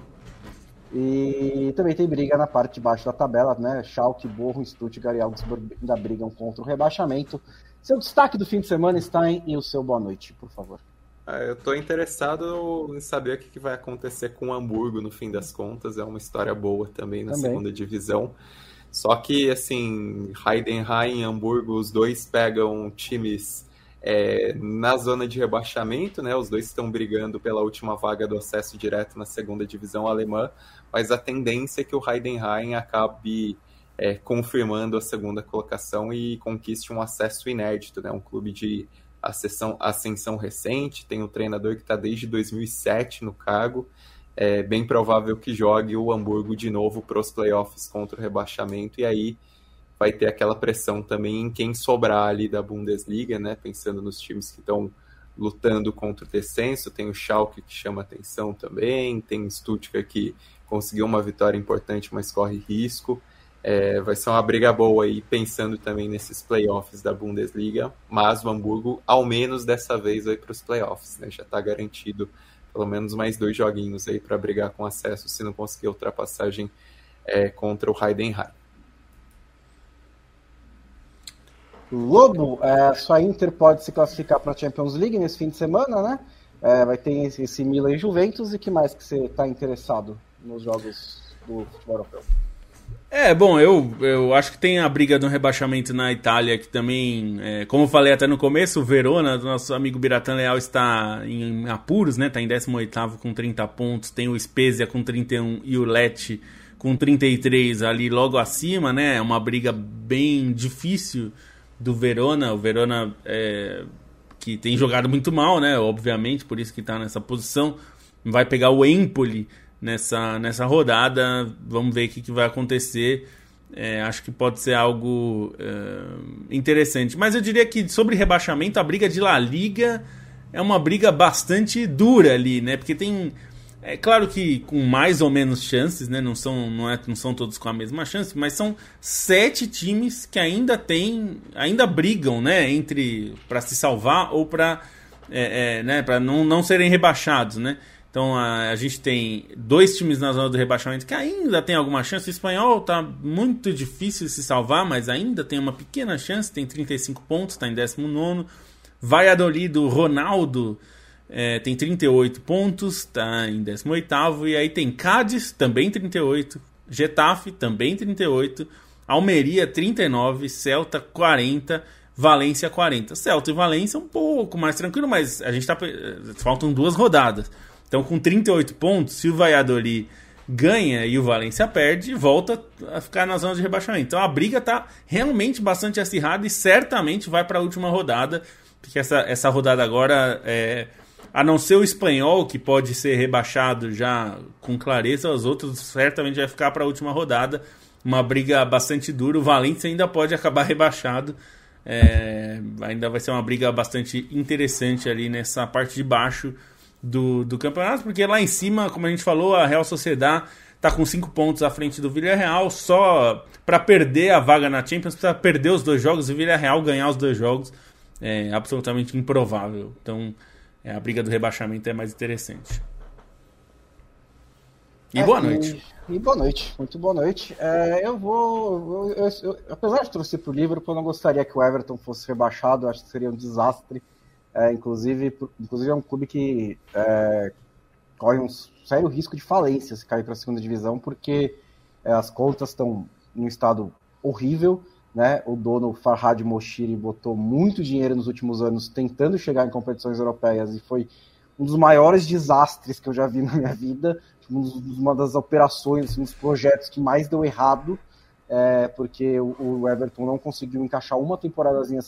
E também tem briga na parte de baixo da tabela, né? Schalke, Borro, Stuttgart e Augsburg ainda brigam contra o rebaixamento. Seu destaque do fim de semana está em e o seu boa noite, por favor. Ah, eu estou interessado em saber o que vai acontecer com o Hamburgo no fim das contas. É uma história boa também na também. segunda divisão. Só que, assim, Heidenheim e Hamburgo, os dois pegam times é, na zona de rebaixamento, né? Os dois estão brigando pela última vaga do acesso direto na segunda divisão alemã, mas a tendência é que o Heidenheim acabe é, confirmando a segunda colocação e conquiste um acesso inédito, né? Um clube de ascensão, ascensão recente, tem um treinador que está desde 2007 no cargo, é bem provável que jogue o Hamburgo de novo para os playoffs contra o rebaixamento, e aí vai ter aquela pressão também em quem sobrar ali da Bundesliga, né? Pensando nos times que estão lutando contra o descenso, tem o Schalke que chama atenção também, tem o Stuttgart que conseguiu uma vitória importante, mas corre risco. É, vai ser uma briga boa aí, pensando também nesses playoffs da Bundesliga, mas o Hamburgo, ao menos dessa vez, vai para os playoffs, né? Já está garantido pelo menos mais dois joguinhos aí para brigar com acesso, se não conseguir ultrapassagem é, contra o Heidenheim. Lobo, é, sua Inter pode se classificar para a Champions League nesse fim de semana, né? É, vai ter esse, esse Milan e Juventus, e que mais que você está interessado nos jogos do futebol europeu? É, bom, eu, eu acho que tem a briga do rebaixamento na Itália, que também, é, como eu falei até no começo, o Verona, nosso amigo Biratan Leal, está em apuros, né? Está em 18 com 30 pontos, tem o Spezia com 31 e o Lecce com 33 ali logo acima, né? É uma briga bem difícil do Verona. O Verona é, que tem jogado muito mal, né? Obviamente, por isso que está nessa posição. Vai pegar o Empoli nessa, nessa rodada. Vamos ver o que, que vai acontecer. É, acho que pode ser algo é, interessante. Mas eu diria que sobre rebaixamento, a briga de La Liga é uma briga bastante dura ali, né? Porque tem é claro que com mais ou menos chances, né? Não são, não, é, não são todos com a mesma chance, mas são sete times que ainda tem, ainda brigam, né? Entre para se salvar ou para é, é, né, para não, não serem rebaixados, né? Então a, a, gente tem dois times na zona do rebaixamento que ainda tem alguma chance. O espanhol tá muito difícil de se salvar, mas ainda tem uma pequena chance, tem 35 pontos, está em 19. Valladolid, do Ronaldo é, tem 38 pontos, está em 18. E aí tem Cádiz, também 38. Getafe, também 38. Almeria, 39. Celta, 40. Valência, 40. Celta e Valência um pouco mais tranquilo, mas a gente tá. Faltam duas rodadas. Então, com 38 pontos, se o Valladolid ganha e o Valência perde, volta a ficar na zona de rebaixamento. Então a briga está realmente bastante acirrada e certamente vai para a última rodada, porque essa, essa rodada agora é, a não ser o espanhol, que pode ser rebaixado já com clareza, os outros certamente vai ficar para a última rodada. Uma briga bastante dura. O Valência ainda pode acabar rebaixado. É, ainda vai ser uma briga bastante interessante ali nessa parte de baixo do, do campeonato, porque lá em cima, como a gente falou, a Real Sociedade está com 5 pontos à frente do Villarreal. Só para perder a vaga na Champions, precisa perder os dois jogos e o Villarreal ganhar os dois jogos. É absolutamente improvável. Então, é, a briga do rebaixamento é mais interessante. E boa noite. E, e boa noite, muito boa noite. É, eu vou. Eu, eu, eu, apesar de torcer para o Liverpool, eu não gostaria que o Everton fosse rebaixado, acho que seria um desastre. É, inclusive, inclusive, é um clube que é, corre um sério risco de falência se cair para a segunda divisão, porque é, as contas estão em um estado horrível. Né? O dono Farhad Moshiri botou muito dinheiro nos últimos anos tentando chegar em competições europeias e foi um dos maiores desastres que eu já vi na minha vida uma das operações, um dos projetos que mais deu errado, é, porque o, Everton não conseguiu encaixar uma temporadazinha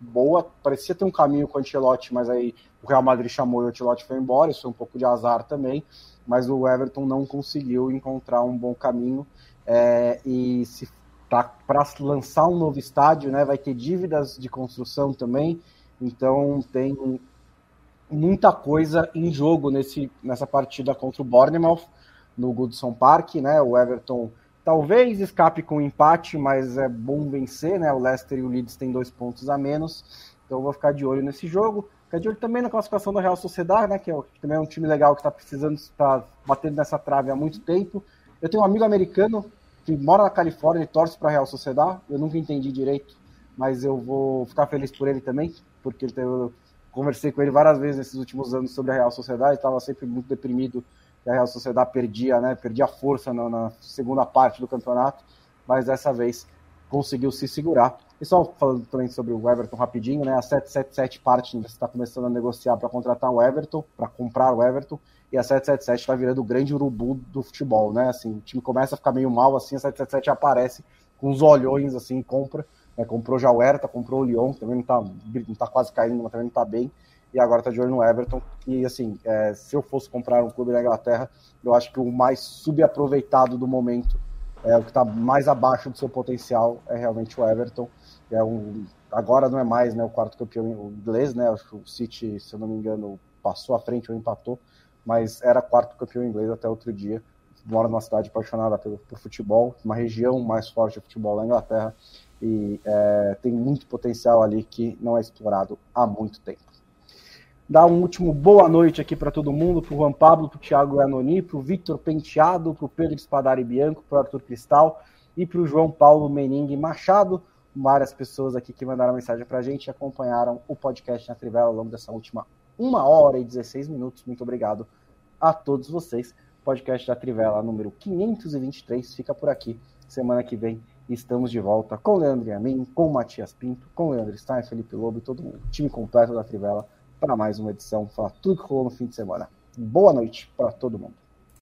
boa, parecia ter um caminho com o Ancelotti, mas aí o Real Madrid chamou e o Ancelotti foi embora, isso foi um pouco de azar também, mas o Everton não conseguiu encontrar um bom caminho, é, e se para lançar um novo estádio, né, vai ter dívidas de construção também, então tem muita coisa em jogo nesse, nessa partida contra o Bournemouth no Goodson Park, né? O Everton talvez escape com um empate, mas é bom vencer, né? O Leicester e o Leeds têm dois pontos a menos, então vou ficar de olho nesse jogo. Ficar de olho também na classificação da Real Sociedade, né? Que é, também é um time legal que está precisando, está batendo nessa trave há muito tempo. Eu tenho um amigo americano que mora na Califórnia e torce para a Real Sociedade. Eu nunca entendi direito, mas eu vou ficar feliz por ele também, porque tem, conversei com ele várias vezes nesses últimos anos sobre a Real Sociedade, estava sempre muito deprimido que a Real Sociedade perdia, né, perdia força na, na, segunda parte do campeonato, mas dessa vez conseguiu se segurar. E só falando também sobre o Everton rapidinho, né, a 777 Partners está começando a negociar para contratar o Everton, para comprar o Everton, e a 777 está virando o grande urubu do futebol, né, assim, o time começa a ficar meio mal, assim, a 777 aparece com os olhões, assim, compra, né, comprou já o Hertha, comprou o Lyon, que também não está não tá quase caindo, mas também não está bem. E agora está de olho no Everton. E assim, é, se eu fosse comprar um clube na Inglaterra, eu acho que o mais subaproveitado do momento, é, o que está mais abaixo do seu potencial, é realmente o Everton. É um, agora não é mais né, o quarto campeão inglês, né? Acho que o City, se eu não me engano, passou à frente ou empatou, mas era quarto campeão inglês até outro dia. Mora numa cidade apaixonada pelo, por futebol, uma região mais forte de futebol na Inglaterra e é, tem muito potencial ali que não é explorado há muito tempo. Dá um último boa noite aqui para todo mundo, para o Juan Pablo, para o Thiago Anoni, para o Victor Penteado, para o Pedro Espadari Bianco, para o Arthur Cristal e para o João Paulo Meningue Machado. Várias pessoas aqui que mandaram mensagem para a gente e acompanharam o podcast na Trivela ao longo dessa última uma hora e 16 minutos. Muito obrigado a todos vocês. Podcast da Trivela número 523 fica por aqui. Semana que vem estamos de volta com o Leandro Yamin, com o Matias Pinto, com o Leandro Stein, Felipe Lobo e todo mundo. Time completo da Trivela para mais uma edição, falar tudo que rolou no fim de semana. Boa noite para todo mundo.